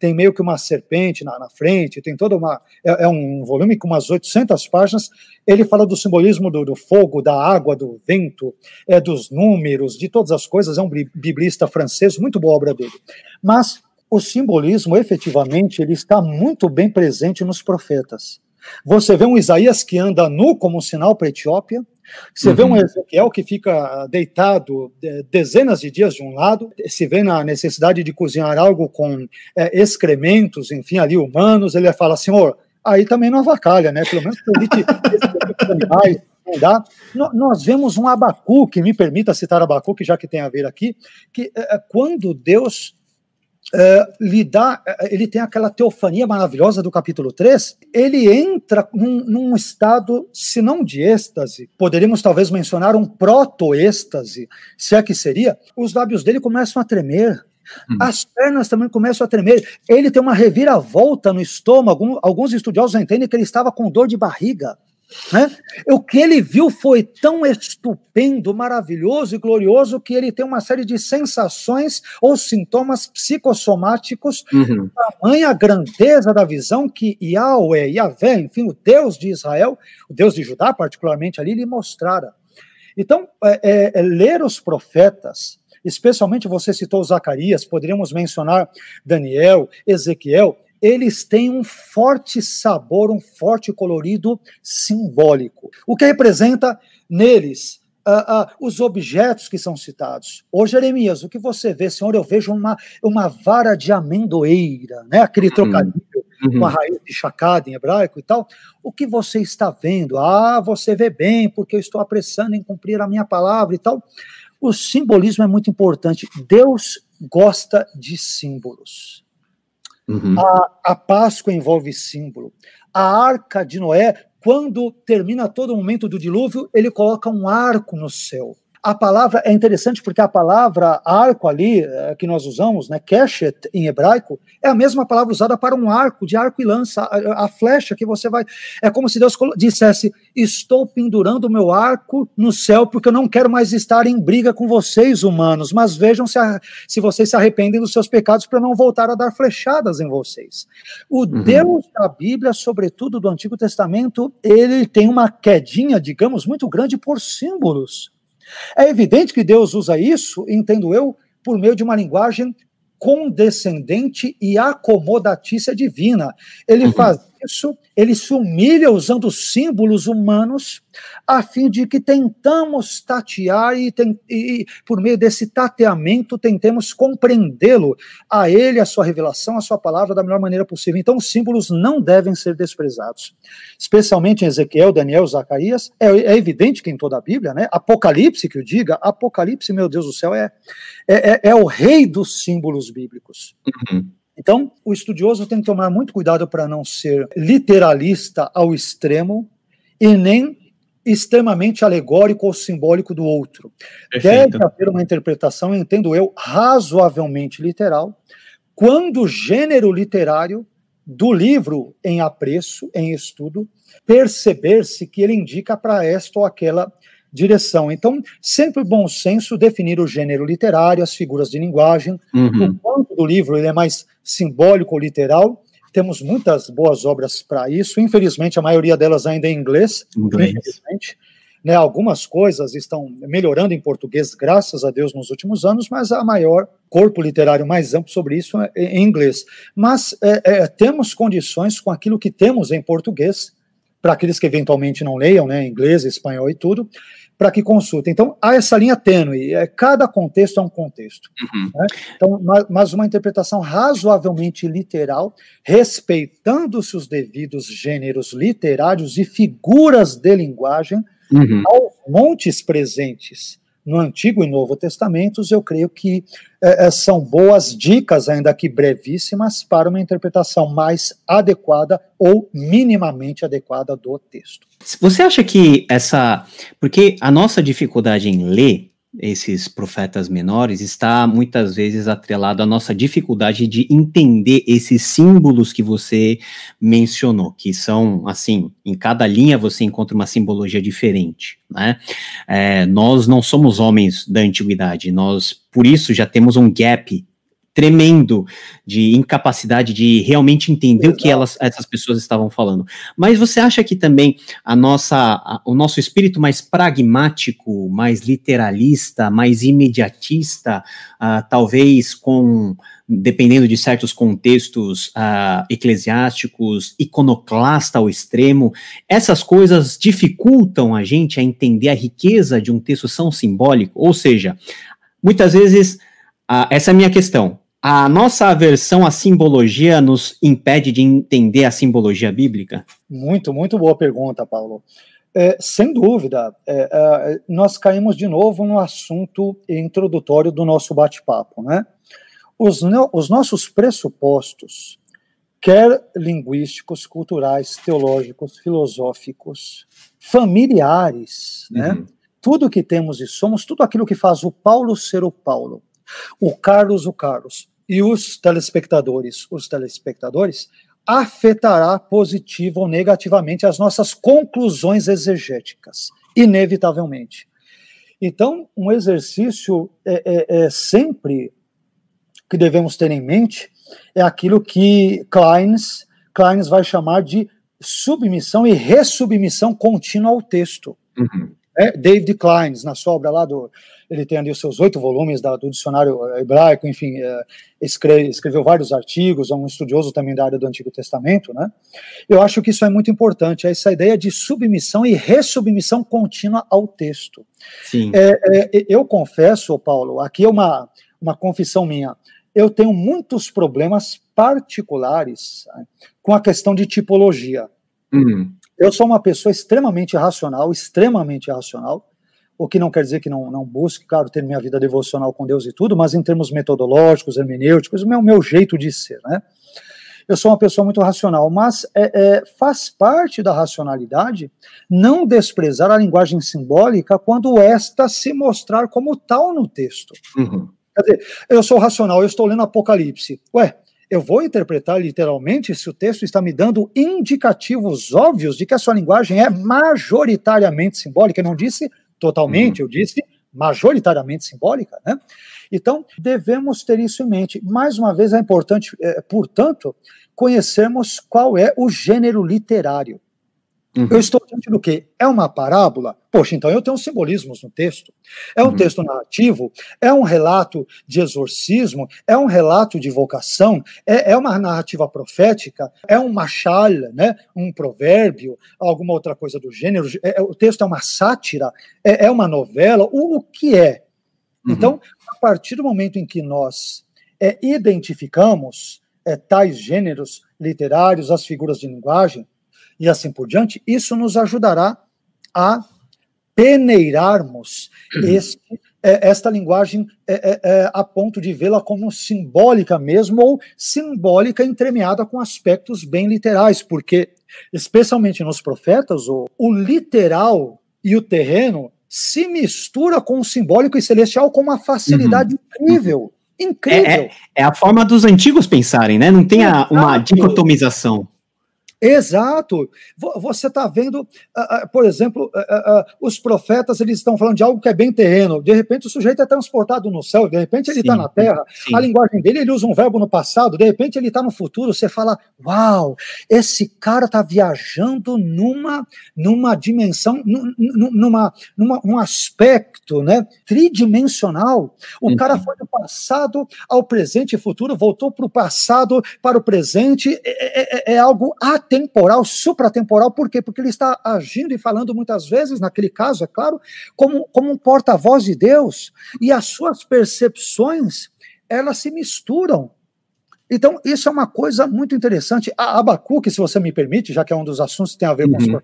[SPEAKER 3] tem meio que uma serpente na, na frente, tem toda uma. É, é, um volume com umas 800 páginas. Ele fala do simbolismo do, do, fogo, da água, do vento, é, dos números, de todas as coisas. É um biblista francês, muito boa obra dele. Mas o simbolismo, efetivamente, ele está muito bem presente nos profetas. Você vê um Isaías que anda nu como um sinal para a Etiópia, você uhum. vê um uhum. Ezequiel que fica deitado dezenas de dias de um lado, se vê na necessidade de cozinhar algo com é, excrementos, enfim, ali humanos, ele fala, senhor, aí também não avacalha, né? Pelo menos permite animais, não dá. Nós vemos um Abacuque, me permita citar Abacuque, já que tem a ver aqui, que é, quando Deus Uh, lhe dá, ele tem aquela teofania maravilhosa do capítulo 3, ele entra num, num estado, se não de êxtase, poderíamos talvez mencionar um proto-êxtase, se é que seria, os lábios dele começam a tremer, hum. as pernas também começam a tremer, ele tem uma reviravolta no estômago, alguns estudiosos entendem que ele estava com dor de barriga, né? O que ele viu foi tão estupendo, maravilhoso e glorioso que ele tem uma série de sensações ou sintomas psicossomáticos, uhum. tamanha grandeza da visão que Yahweh, Yahvé, enfim, o Deus de Israel, o Deus de Judá, particularmente ali, lhe mostrara. Então, é, é, é ler os profetas, especialmente você citou Zacarias, poderíamos mencionar Daniel, Ezequiel, eles têm um forte sabor, um forte colorido simbólico. O que representa neles uh, uh, os objetos que são citados. Ô Jeremias, o que você vê, Senhor? Eu vejo uma, uma vara de amendoeira, né? aquele uhum. trocadilho uhum. com a raiz de chacada em hebraico e tal. O que você está vendo? Ah, você vê bem, porque eu estou apressando em cumprir a minha palavra e tal. O simbolismo é muito importante. Deus gosta de símbolos. Uhum. A, a Páscoa envolve símbolo. A arca de Noé, quando termina todo o momento do dilúvio, ele coloca um arco no céu. A palavra é interessante porque a palavra arco ali, eh, que nós usamos, né, keshet em hebraico, é a mesma palavra usada para um arco, de arco e lança, a, a flecha que você vai. É como se Deus dissesse: Estou pendurando o meu arco no céu porque eu não quero mais estar em briga com vocês, humanos, mas vejam se, a, se vocês se arrependem dos seus pecados para não voltar a dar flechadas em vocês. O uhum. Deus da Bíblia, sobretudo do Antigo Testamento, ele tem uma quedinha, digamos, muito grande por símbolos. É evidente que Deus usa isso, entendo eu, por meio de uma linguagem condescendente e acomodatícia divina. Ele uhum. faz isso, ele se humilha usando símbolos humanos, a fim de que tentamos tatear e, tem, e por meio desse tateamento tentemos compreendê-lo, a ele, a sua revelação, a sua palavra da melhor maneira possível. Então, os símbolos não devem ser desprezados, especialmente em Ezequiel, Daniel, Zacarias. É, é evidente que em toda a Bíblia, né? Apocalipse, que eu diga, Apocalipse, meu Deus do céu, é, é, é, é o rei dos símbolos bíblicos. Uhum. Então, o estudioso tem que tomar muito cuidado para não ser literalista ao extremo e nem extremamente alegórico ou simbólico do outro. Perfeito. Deve haver uma interpretação, entendo eu, razoavelmente literal, quando o gênero literário do livro em apreço, em estudo, perceber-se que ele indica para esta ou aquela direção. Então, sempre bom senso definir o gênero literário, as figuras de linguagem, uhum. o quanto do livro ele é mais simbólico ou literal. Temos muitas boas obras para isso. Infelizmente, a maioria delas ainda é em inglês. inglês. Infelizmente. Né, algumas coisas estão melhorando em português, graças a Deus, nos últimos anos, mas a maior corpo literário mais amplo sobre isso é em inglês. Mas é, é, temos condições com aquilo que temos em português, para aqueles que eventualmente não leiam, né, inglês, espanhol e tudo, para que consultem. Então, há essa linha tênue, é, cada contexto é um contexto. Uhum. Né? Então, mas uma interpretação razoavelmente literal, respeitando-se os devidos gêneros literários e figuras de linguagem, uhum. aos montes presentes no Antigo e Novo Testamentos, eu creio que é, é, são boas dicas, ainda que brevíssimas, para uma interpretação mais adequada ou minimamente adequada do texto.
[SPEAKER 2] Você acha que essa. Porque a nossa dificuldade em ler esses profetas menores está muitas vezes atrelado à nossa dificuldade de entender esses símbolos que você mencionou, que são assim, em cada linha você encontra uma simbologia diferente, né? É, nós não somos homens da antiguidade, nós por isso já temos um gap tremendo de incapacidade de realmente entender Exato. o que elas, essas pessoas estavam falando. Mas você acha que também a nossa, a, o nosso espírito mais pragmático, mais literalista, mais imediatista, uh, talvez com dependendo de certos contextos uh, eclesiásticos, iconoclasta ao extremo, essas coisas dificultam a gente a entender a riqueza de um texto tão simbólico. Ou seja, muitas vezes, uh, essa é a minha questão a nossa aversão à simbologia nos impede de entender a simbologia bíblica?
[SPEAKER 3] Muito, muito boa pergunta, Paulo. É, sem dúvida, é, é, nós caímos de novo no assunto introdutório do nosso bate-papo, né? Os, os, nossos pressupostos, quer linguísticos, culturais, teológicos, filosóficos, familiares, né? uhum. né? Tudo que temos e somos, tudo aquilo que faz o Paulo ser o Paulo, o Carlos o Carlos, e os telespectadores, os telespectadores, afetará positivo ou negativamente as nossas conclusões exegéticas, inevitavelmente. Então, um exercício é, é, é sempre que devemos ter em mente é aquilo que Kleins, Kleins vai chamar de submissão e ressubmissão contínua ao texto. Uhum. É, David Kleins, na sua obra lá do. Ele tem ali os seus oito volumes da, do dicionário hebraico, enfim, é, escreve, escreveu vários artigos, é um estudioso também da área do Antigo Testamento, né? Eu acho que isso é muito importante, essa ideia de submissão e ressubmissão contínua ao texto. Sim. É, é, eu confesso, Paulo, aqui é uma, uma confissão minha, eu tenho muitos problemas particulares né, com a questão de tipologia. Uhum. Eu sou uma pessoa extremamente racional, extremamente racional, o que não quer dizer que não, não busque, claro, ter minha vida devocional com Deus e tudo, mas em termos metodológicos, hermenêuticos, o meu, meu jeito de ser, né? Eu sou uma pessoa muito racional, mas é, é, faz parte da racionalidade não desprezar a linguagem simbólica quando esta se mostrar como tal no texto. Uhum. Quer dizer, eu sou racional, eu estou lendo Apocalipse. Ué, eu vou interpretar literalmente se o texto está me dando indicativos óbvios de que a sua linguagem é majoritariamente simbólica. Eu não disse totalmente, uhum. eu disse majoritariamente simbólica, né? Então, devemos ter isso em mente. Mais uma vez, é importante, é, portanto, conhecermos qual é o gênero literário. Uhum. Eu estou diante do quê? É uma parábola? Poxa, então eu tenho simbolismos no texto. É um uhum. texto narrativo? É um relato de exorcismo? É um relato de vocação? É, é uma narrativa profética? É um machal, né? um provérbio? Alguma outra coisa do gênero? É, é o texto é uma sátira? É, é uma novela? O, o que é? Uhum. Então, a partir do momento em que nós é, identificamos é, tais gêneros literários, as figuras de linguagem, e assim por diante, isso nos ajudará a peneirarmos uhum. este, é, esta linguagem é, é, a ponto de vê-la como simbólica mesmo, ou simbólica entremeada com aspectos bem literais, porque, especialmente nos profetas, o, o literal e o terreno se mistura com o simbólico e celestial com uma facilidade uhum. incrível. Incrível.
[SPEAKER 2] É, é, é, a forma dos antigos pensarem, né? Não tem a, uma dicotomização.
[SPEAKER 3] Exato. Você está vendo, uh, uh, por exemplo, uh, os profetas eles estão falando de algo que é bem terreno. De repente o sujeito é transportado no céu, de repente ele está na terra. Sim. A linguagem dele ele usa um verbo no passado, de repente ele está no futuro. Você fala, uau, esse cara está viajando numa, numa dimensão, numa, numa, num aspecto, né, tridimensional. O uhum. cara foi do passado ao presente e futuro, voltou para o passado, para o presente. É, é, é algo atemporal, supratemporal, por quê? Porque ele está agindo e falando muitas vezes, naquele caso, é claro, como, como um porta-voz de Deus, e as suas percepções, elas se misturam. Então, isso é uma coisa muito interessante. A Abacuque, se você me permite, já que é um dos assuntos que tem a ver com uhum.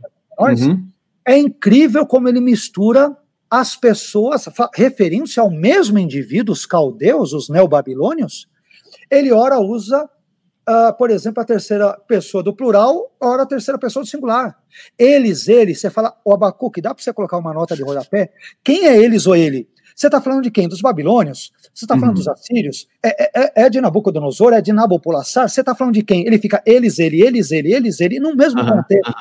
[SPEAKER 3] os uhum. é incrível como ele mistura as pessoas, referindo-se ao mesmo indivíduo, os caldeus, os neobabilônios, ele ora usa uh, por exemplo, a terceira pessoa do plural, ora a terceira pessoa do singular. Eles, eles, você fala, o Abacuque, dá para você colocar uma nota de rodapé? Quem é eles ou ele? Você está falando de quem? Dos babilônios? Você está falando uhum. dos assírios? É, é, é, é, de Nabucodonosor? É de Nabopolassar? Você está falando de quem? Ele fica eles, ele, eles, ele, eles, ele, no mesmo uhum. contexto.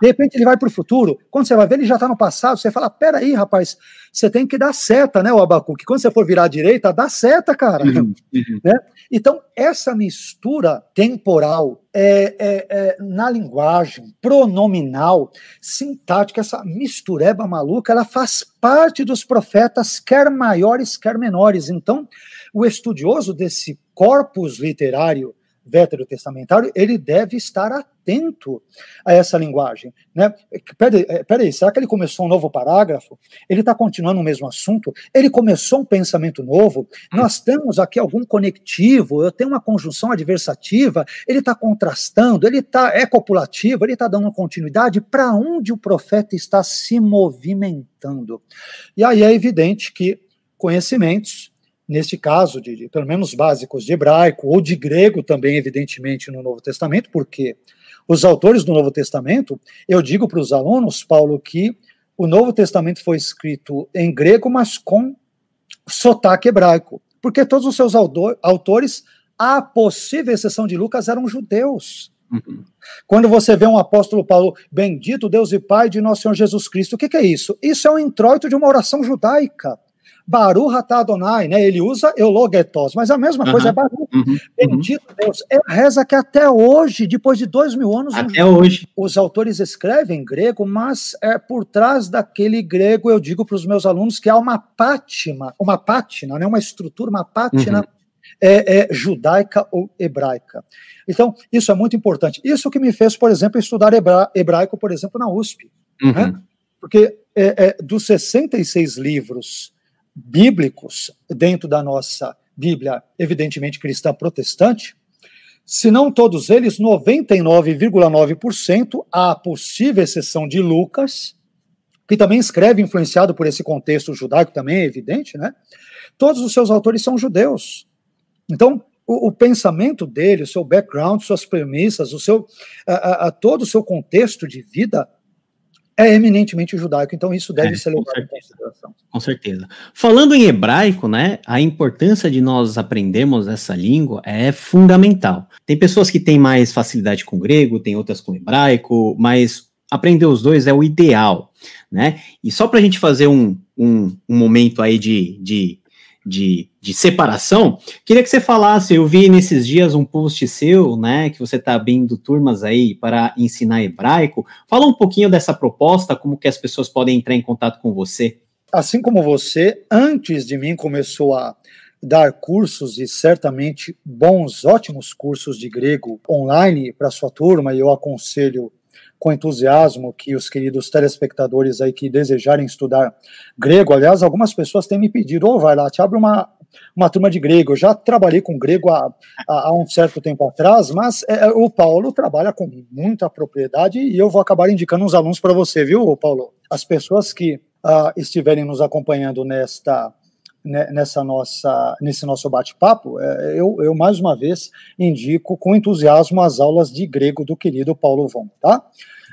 [SPEAKER 3] De repente ele vai para o futuro. Quando você vai ver, ele já está no passado. Você fala: peraí, rapaz, você tem que dar seta, né, o Abacuque? Quando você for virar à direita, dá seta, cara. Uhum. uhum. Né? Então, essa mistura temporal é, é, é, na linguagem pronominal, sintática, essa mistureba maluca, ela faz parte dos profetas, quer maiores, quer menores. Então, o estudioso desse corpus literário veterotestamentário, ele deve estar atento a essa linguagem. Né? Peraí, é, peraí, será que ele começou um novo parágrafo? Ele está continuando o mesmo assunto? Ele começou um pensamento novo? Nós temos aqui algum conectivo? Eu tenho uma conjunção adversativa? Ele está contrastando? Ele tá, é copulativo? Ele está dando continuidade? Para onde o profeta está se movimentando? E aí é evidente que conhecimentos neste caso, de, de, pelo menos básicos de hebraico ou de grego também, evidentemente, no Novo Testamento, porque os autores do Novo Testamento, eu digo para os alunos, Paulo, que o Novo Testamento foi escrito em grego, mas com sotaque hebraico, porque todos os seus autores, a possível exceção de Lucas, eram judeus. Uhum. Quando você vê um apóstolo Paulo, bendito Deus e Pai de nosso Senhor Jesus Cristo, o que, que é isso? Isso é um introito de uma oração judaica. Baru Adonai, né? Ele usa eulogetos, mas a mesma coisa é Baru. Uhum, Bendito uhum. Deus. É a reza que até hoje, depois de dois mil anos,
[SPEAKER 2] até os, hoje
[SPEAKER 3] os autores escrevem em grego, mas é por trás daquele grego eu digo para os meus alunos que há uma pátina, uma pátina, né? Uma estrutura, uma pátina. Uhum. É, é, judaica ou hebraica. Então, isso é muito importante. Isso que me fez, por exemplo, estudar hebra hebraico, por exemplo, na USP. Uhum. Né? Porque é, é, dos 66 livros bíblicos dentro da nossa Bíblia, evidentemente cristã protestante, se não todos eles, 99,9%, a possível exceção de Lucas, que também escreve influenciado por esse contexto judaico também, é evidente, né? Todos os seus autores são judeus. Então, o, o pensamento dele, o seu background, suas premissas, o seu, a, a, todo o seu contexto de vida é eminentemente judaico, então isso deve é, ser levado em consideração.
[SPEAKER 2] Com certeza. Falando em hebraico, né, a importância de nós aprendermos essa língua é fundamental. Tem pessoas que têm mais facilidade com grego, tem outras com hebraico, mas aprender os dois é o ideal, né? E só para a gente fazer um, um, um momento aí de, de de, de separação, queria que você falasse, eu vi nesses dias um post seu, né, que você está abrindo turmas aí para ensinar hebraico, fala um pouquinho dessa proposta, como que as pessoas podem entrar em contato com você.
[SPEAKER 3] Assim como você, antes de mim começou a dar cursos e certamente bons, ótimos cursos de grego online para sua turma, e eu aconselho com entusiasmo que os queridos telespectadores aí que desejarem estudar grego, aliás, algumas pessoas têm me pedido, ou oh, vai lá, te abre uma, uma turma de grego. Eu já trabalhei com grego há, há um certo tempo atrás, mas é, o Paulo trabalha com muita propriedade e eu vou acabar indicando uns alunos para você, viu, Paulo? As pessoas que uh, estiverem nos acompanhando nesta nessa nossa, nesse nosso bate-papo, é, eu, eu, mais uma vez indico com entusiasmo as aulas de grego do querido Paulo Von, tá?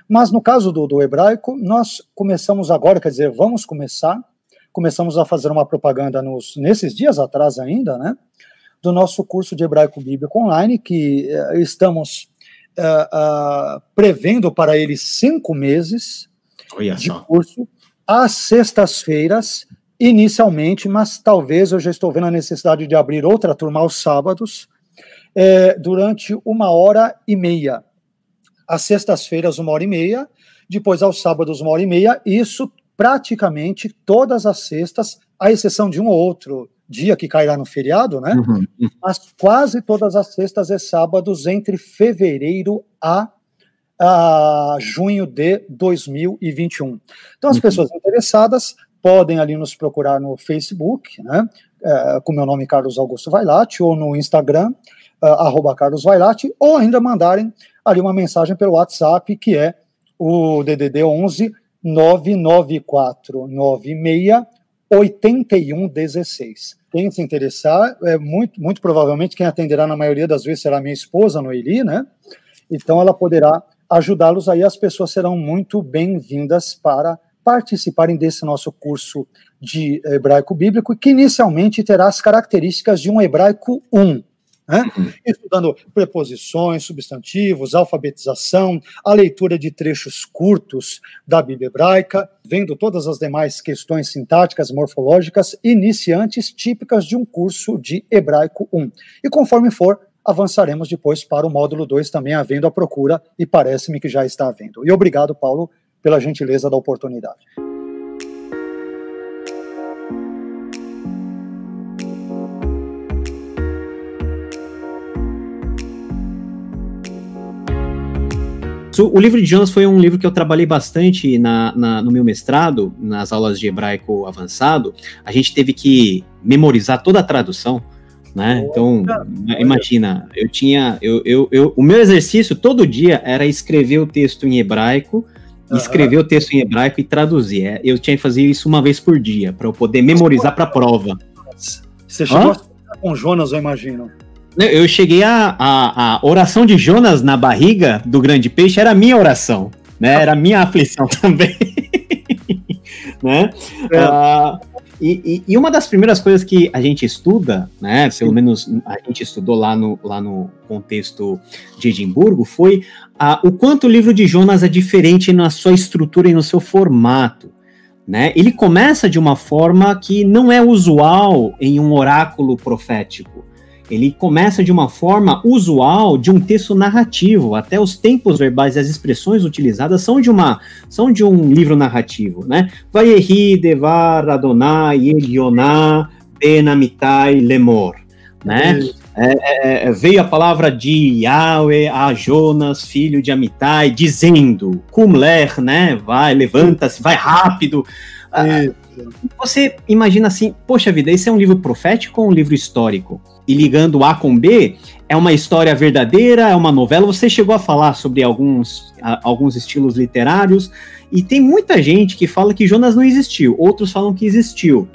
[SPEAKER 3] Mas no caso do, do hebraico, nós começamos agora, quer dizer, vamos começar, começamos a fazer uma propaganda nos, nesses dias atrás ainda, né? Do nosso curso de hebraico bíblico online, que eh, estamos uh, uh, prevendo para ele cinco meses
[SPEAKER 2] Olha
[SPEAKER 3] de
[SPEAKER 2] só.
[SPEAKER 3] curso às sextas-feiras, inicialmente, mas talvez eu já estou vendo a necessidade de abrir outra turma aos sábados, é, durante uma hora e meia. Às sextas-feiras, uma hora e meia, depois aos sábados, uma hora e meia, isso praticamente todas as sextas, à exceção de um ou outro dia que cairá no feriado, né?
[SPEAKER 2] Uhum.
[SPEAKER 3] Mas quase todas as sextas e sábados entre fevereiro a, a junho de 2021. Então, as
[SPEAKER 2] Uhum.
[SPEAKER 3] pessoas interessadas podem ali nos procurar no Facebook, né? é, com meu nome Carlos Augusto Vailate, ou no Instagram, uh, arroba Carlos Vailate, ou ainda mandarem ali uma mensagem pelo WhatsApp, que é o DDD 11 994 96 8116. Quem se interessar, é muito, muito provavelmente quem atenderá na maioria das vezes será minha esposa, Noeli, né? Então ela poderá ajudá-los aí, as pessoas serão muito bem-vindas para participarem desse nosso curso de hebraico bíblico, que inicialmente terá as características de um hebraico 1, né? estudando preposições, substantivos, alfabetização, a leitura de trechos curtos da Bíblia hebraica, vendo todas as demais questões sintáticas, morfológicas, iniciantes típicas de um curso de hebraico 1. E conforme for, avançaremos depois para o módulo 2, também havendo a procura, e parece-me que já está havendo. E obrigado, Paulo, pela gentileza da oportunidade.
[SPEAKER 2] O livro de Jonas foi um livro que eu trabalhei bastante na, na, no meu mestrado, nas aulas de hebraico avançado. A gente teve que memorizar toda a tradução, né? Então, imagina, eu tinha. Eu, eu, eu, o meu exercício todo dia era escrever o texto em hebraico, uhum. escrever o texto em hebraico e traduzir. É, eu tinha que fazer isso uma vez por dia, para eu poder memorizar para a prova.
[SPEAKER 3] Você chegou Hã? com Jonas, eu imagino.
[SPEAKER 2] Eu cheguei a, a, a, oração de Jonas na barriga do grande peixe, era a minha oração, né? Era a minha aflição também. né? É. Uh, e, e, uma das primeiras coisas que a gente estuda, né? Pelo menos a gente estudou lá no, lá no contexto de Edimburgo, foi o quanto o livro de Jonas é diferente na sua estrutura e no seu formato. Né? Ele começa de uma forma que não é usual em um oráculo profético ele começa de uma forma usual de um texto narrativo. Até os tempos verbais e as expressões utilizadas são de uma são de um livro narrativo, né? Vayehi devar Adonai Elioná benamitai lemor, né? É, é, veio a palavra de Yahweh a Jonas, filho de Amitai, dizendo, Kumler, né? Vai, levanta-se, vai rápido. Ah, você imagina assim, poxa vida, esse é um livro profético ou um livro histórico? E ligando A com B, é uma história verdadeira, é uma novela. Você chegou a falar sobre alguns, a, alguns estilos literários, e tem muita gente que fala que Jonas não existiu, outros falam que existiu.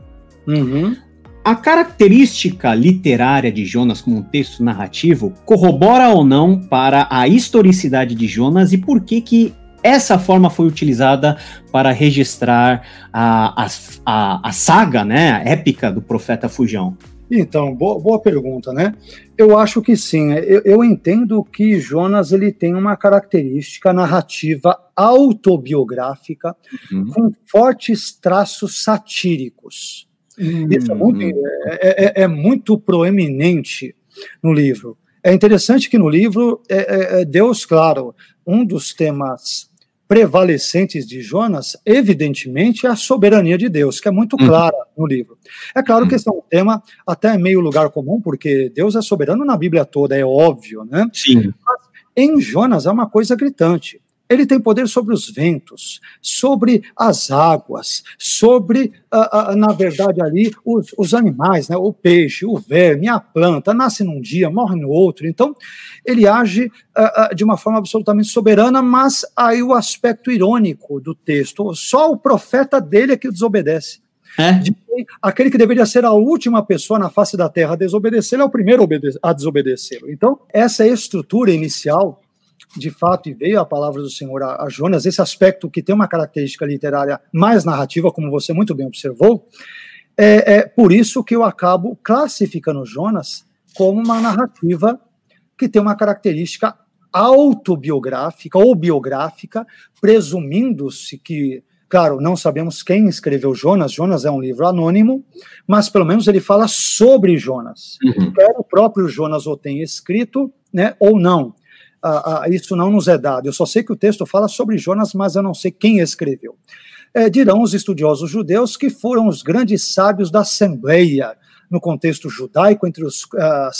[SPEAKER 3] Uhum.
[SPEAKER 2] A característica literária de Jonas como um texto narrativo corrobora ou não para a historicidade de Jonas e por que que essa forma foi utilizada para registrar a, a, a, a saga, né, a épica do profeta Fujão?
[SPEAKER 3] Então, boa, boa, pergunta, né? Eu acho que sim. Eu, eu, entendo que Jonas ele tem uma característica narrativa autobiográfica uhum. com fortes traços satíricos. Uhum. Isso é muito, é, é, é muito, proeminente no livro. É interessante que no livro é, Deus, claro, um dos temas prevalecentes de Jonas, evidentemente, é a soberania de Deus, que é muito clara uhum. no livro. É claro que esse é um tema até meio lugar comum, porque Deus é soberano na Bíblia toda, é óbvio, né?
[SPEAKER 2] Sim.
[SPEAKER 3] Mas em Jonas é uma coisa gritante. Ele tem poder sobre os ventos, sobre as águas, sobre, na verdade, ali, os, os, animais, né? o peixe, o verme, a planta, nasce num dia, morre no outro. Então, ele age de uma forma absolutamente soberana, mas aí o aspecto irônico do texto, só o profeta dele é que desobedece.
[SPEAKER 2] É?
[SPEAKER 3] De, aquele que deveria ser a última pessoa na face da terra a desobedecer, é o primeiro a desobedecê-lo. Então, essa estrutura inicial de fato, e veio a palavra do Senhor a, a, Jonas, esse aspecto que tem uma característica literária mais narrativa, como você muito bem observou, é, é por isso que eu acabo classificando Jonas como uma narrativa que tem uma característica autobiográfica ou biográfica, presumindo-se que, claro, não sabemos quem escreveu Jonas, Jonas é um livro anônimo, mas pelo menos ele fala sobre Jonas. Uhum. Quer o próprio Jonas o tenha escrito, né, ou não. Ah, ah, isso não nos é dado. Eu só sei que o texto fala sobre Jonas, mas eu não sei quem escreveu. É, dirão os estudiosos judeus que foram os grandes sábios da Assembleia, no contexto judaico entre os uh,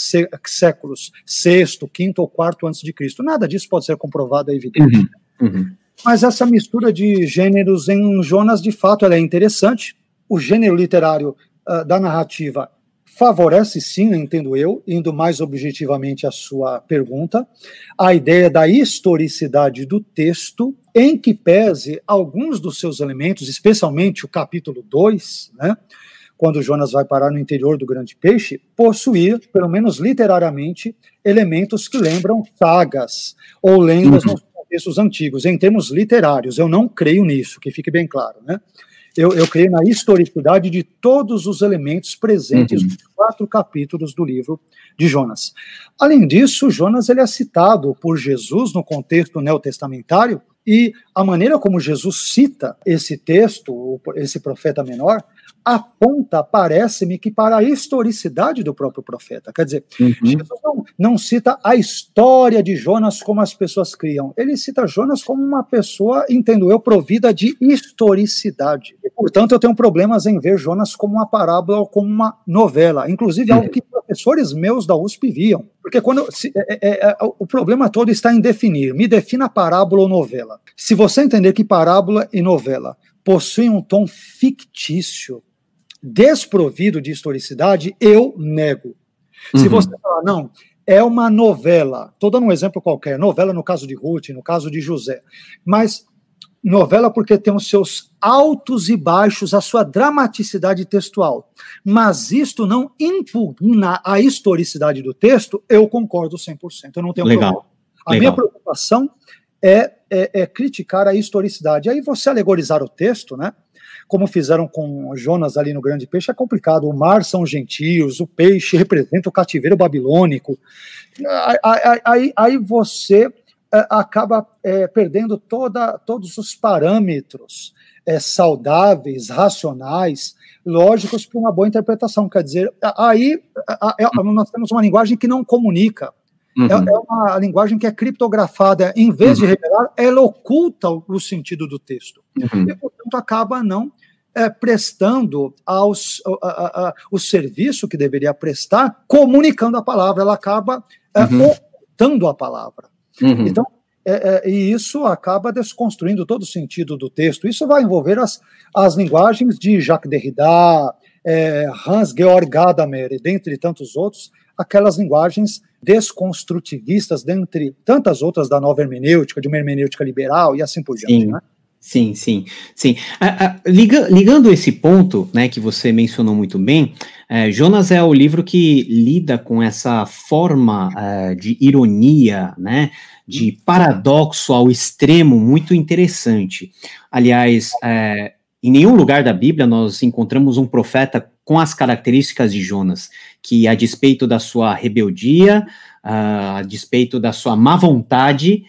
[SPEAKER 3] séculos VI, V ou IV antes de Cristo. Nada disso pode ser comprovado, é evidente. Uhum, uhum. Mas essa mistura de gêneros em Jonas, de fato, ela é interessante. O gênero literário uh, da narrativa favorece sim, entendo eu, indo mais objetivamente à sua pergunta, a ideia da historicidade do texto, em que pese alguns dos seus elementos, especialmente o capítulo 2, né, quando Jonas vai parar no interior do grande peixe, possuir, pelo menos literariamente, elementos que lembram sagas ou lendas uhum. nos contextos antigos. Em termos literários, eu não creio nisso, que fique bem claro, né? Eu, eu creio na historicidade de todos os elementos presentes uhum. nos quatro capítulos do livro de Jonas. Além disso, Jonas ele é citado por Jesus no contexto neotestamentário e a maneira como Jesus cita esse texto, esse profeta menor, aponta, parece-me, que para a historicidade do próprio profeta. Quer dizer, uhum. Jesus não, não, cita a história de Jonas como as pessoas criam. Ele cita Jonas como uma pessoa, entendo eu, provida de historicidade. E, portanto, eu tenho problemas em ver Jonas como uma parábola ou como uma novela. Inclusive, algo que professores meus da USP viam. Porque quando se, é, é, é, o problema todo está em definir. Me defina parábola ou novela. Se você entender que parábola e novela possuem um tom fictício, desprovido de historicidade, eu nego. Uhum. Se você falar, não, é uma novela, estou dando um exemplo qualquer, novela no caso de Ruth, no caso de José, mas novela porque tem os seus altos e baixos, a sua dramaticidade textual, mas isto não impugna a historicidade do texto, eu concordo 100%, eu não tenho Legal. problema. A Legal. minha preocupação é, é, é criticar a historicidade. Aí você alegorizar o texto, né? Como fizeram com Jonas ali no Grande Peixe, é complicado. O mar são gentios, o peixe representa o cativeiro babilônico. Aí, aí, aí você é, acaba é, perdendo toda, todos os parâmetros é, saudáveis, racionais, lógicos para uma boa interpretação. Quer dizer, aí nós temos uma linguagem que não comunica. Uhum. É, é, uma linguagem que é criptografada. Em vez uhum. de revelar, ela oculta o sentido do texto. Uhum. E, portanto, acaba não é, prestando aos, a, a, a, o serviço que deveria prestar, comunicando a palavra. Ela acaba é, uhum. ocultando a palavra. Uhum. Então, é, é, e isso acaba desconstruindo todo o sentido do texto. Isso vai envolver as, as linguagens de Jacques Derrida, é, Hans-Georg Gadamer, e dentre tantos outros, aquelas linguagens desconstrutivistas, dentre tantas outras da nova hermenêutica, de uma hermenêutica liberal e assim por diante.
[SPEAKER 2] Sim. Né? Sim, sim, sim. Liga, ligando esse ponto, né, que você mencionou muito bem, é, Jonas é o livro que lida com essa forma é, de ironia, né, de paradoxo ao extremo muito interessante. Aliás, é, em nenhum lugar da Bíblia nós encontramos um profeta com as características de Jonas, que a despeito da sua rebeldia, a despeito da sua má vontade,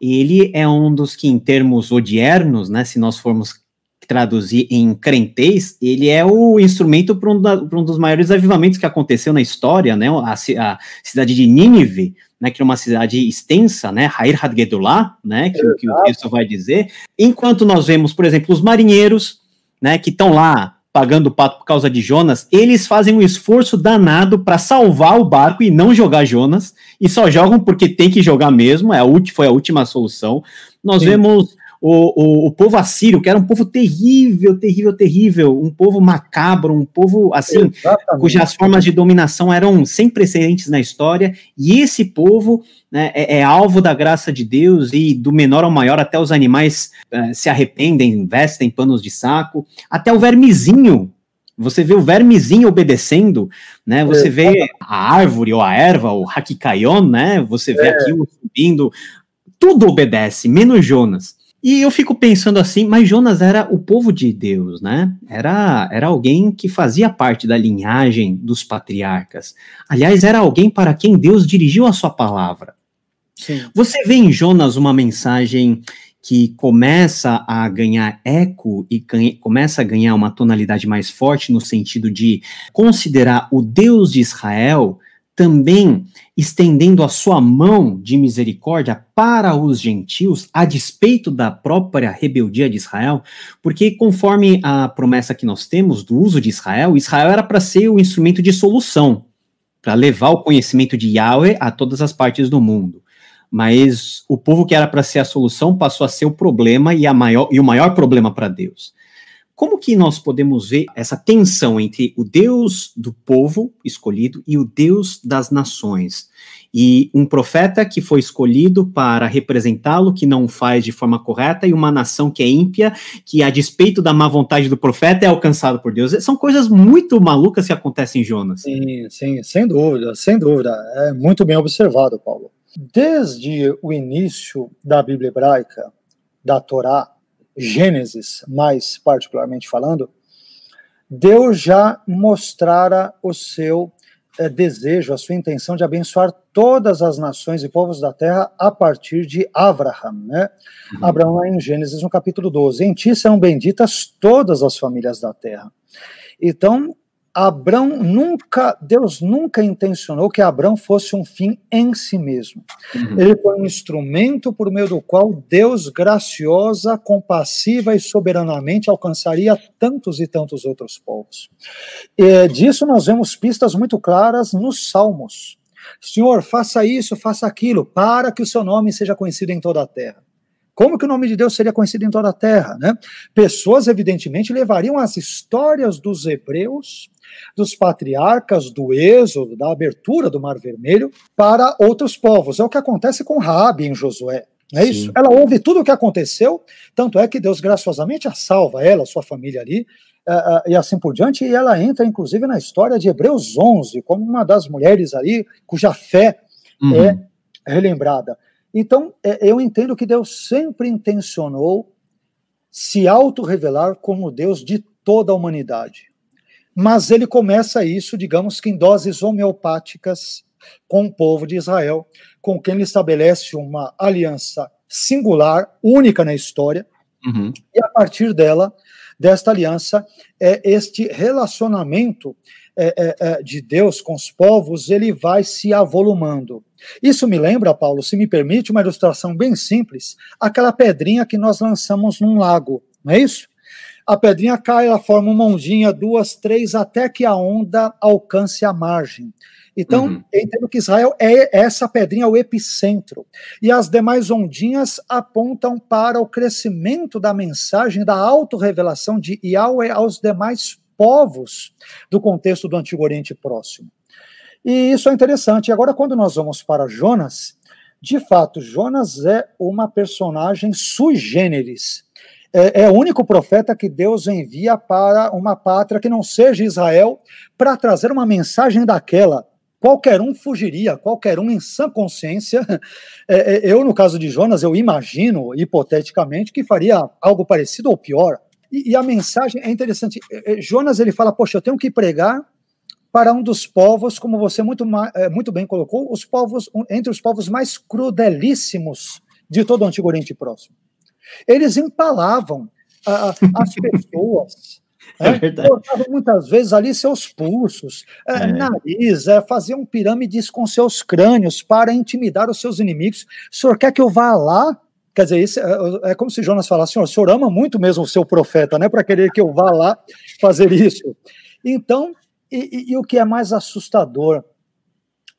[SPEAKER 2] ele é um dos que, em termos odiernos, né, se nós formos traduzir em crentez, ele é o instrumento para um, um, dos maiores avivamentos que aconteceu na história, né, a, a cidade de Nínive, né, que é uma cidade extensa, né, Hair Hadgedullah, né, que, que o texto vai dizer, enquanto nós vemos, por exemplo, os marinheiros, né, que estão lá pagando o pato por causa de Jonas, eles fazem um esforço danado para salvar o barco e não jogar Jonas, e só jogam porque tem que jogar mesmo, é a foi a última solução. Nós Sim. vemos o, o, o, povo assírio, que era um povo terrível, terrível, terrível, um povo macabro, um povo assim, Exatamente. cujas formas de dominação eram sem precedentes na história, e esse povo né, é, é, alvo da graça de Deus, e do menor ao maior, até os animais uh, se arrependem, vestem panos de saco, até o vermezinho. Você vê o vermezinho obedecendo, né? Você vê a árvore ou a erva, o Hakikayon, né? Você vê é. aquilo subindo, tudo obedece, menos Jonas. E eu fico pensando assim, mas Jonas era o povo de Deus, né? Era, era alguém que fazia parte da linhagem dos patriarcas. Aliás, era alguém para quem Deus dirigiu a sua palavra. Sim. Você vê em Jonas uma mensagem que começa a ganhar eco e ganha, começa a ganhar uma tonalidade mais forte no sentido de considerar o Deus de Israel também estendendo a sua mão de misericórdia para os gentios, a despeito da própria rebeldia de Israel, porque conforme a promessa que nós temos do uso de Israel, Israel era para ser o instrumento de solução, para levar o conhecimento de Yahweh a todas as partes do mundo mas o povo que era para ser a solução passou a ser o problema e, maior, e o maior problema para Deus. Como que nós podemos ver essa tensão entre o Deus do povo escolhido e o Deus das nações? E um profeta que foi escolhido para representá-lo, que não faz de forma correta, e uma nação que é ímpia, que a despeito da má vontade do profeta é alcançado por Deus. São coisas muito malucas que acontecem em Jonas.
[SPEAKER 3] Sim, sim, sem dúvida, sem dúvida. É muito bem observado, Paulo. Desde o início da Bíblia hebraica, da Torá, Gênesis, mais particularmente falando, Deus já mostrara o seu é, desejo, a sua intenção de abençoar todas as nações e povos da terra a partir de Abraham, né? Uhum. Abraão em Gênesis no capítulo 12. Em ti serão benditas todas as famílias da terra. Então, Abrão nunca, Deus nunca intencionou que Abrão fosse um fim em si mesmo. Uhum. Ele foi um instrumento por meio do qual Deus, graciosa, compassiva e soberanamente alcançaria tantos e tantos outros povos. E disso nós vemos pistas muito claras nos Salmos. Senhor, faça isso, faça aquilo, para que o seu nome seja conhecido em toda a terra. Como que o nome de Deus seria conhecido em toda a terra? Né? Pessoas, evidentemente, levariam as histórias dos hebreus, dos patriarcas, do êxodo, da abertura do Mar Vermelho, para outros povos. É o que acontece com Raabe em Josué. Não é Sim. isso? Ela ouve tudo o que aconteceu, tanto é que Deus graciosamente a salva, ela, sua família ali, uh, uh, e assim por diante, e ela entra, inclusive, na história de Hebreus 11, como uma das mulheres ali cuja fé uhum. é relembrada. Então, é, eu entendo que Deus sempre intencionou se auto-revelar como Deus de toda a humanidade. Mas ele começa isso, digamos que em doses homeopáticas com o povo de Israel, com quem ele estabelece uma aliança singular, única na história, uhum. e a partir dela, desta aliança, é, este relacionamento é, é, é de Deus com os povos, ele vai se avolumando. Isso me lembra, Paulo, se me permite, uma ilustração bem simples, aquela pedrinha que nós lançamos num lago, não é isso? A pedrinha cai, ela forma uma ondinha, duas, três, até que a onda alcance a margem. Então, uhum. entendo que Israel é essa pedrinha, o epicentro. E as demais ondinhas apontam para o crescimento da mensagem, da autorrevelação de Yahweh aos demais povos do contexto do Antigo Oriente Próximo. E isso é interessante. Agora, quando nós vamos para Jonas, de fato, Jonas é uma personagem sui generis. É, é, o único profeta que Deus envia para uma pátria que não seja Israel, para trazer uma mensagem daquela. Qualquer um fugiria, qualquer um em sã consciência. É, é, eu, no caso de Jonas, eu imagino, hipoteticamente, que faria algo parecido ou pior. E, e a mensagem é interessante. É, é, Jonas ele fala: Poxa, eu tenho que pregar para um dos povos, como você muito, muito bem colocou, os povos entre os povos mais crudelíssimos de todo o Antigo Oriente Próximo. Eles empalavam a, as pessoas, é né? cortavam muitas vezes ali seus pulsos, é, é. nariz, é, faziam pirâmides com seus crânios para intimidar os seus inimigos. O senhor quer que eu vá lá? Quer dizer, isso é, é como se Jonas falasse, senhor, o senhor ama muito mesmo o seu profeta, né, para querer que eu vá lá fazer isso. Então, e, e, e, o que é mais assustador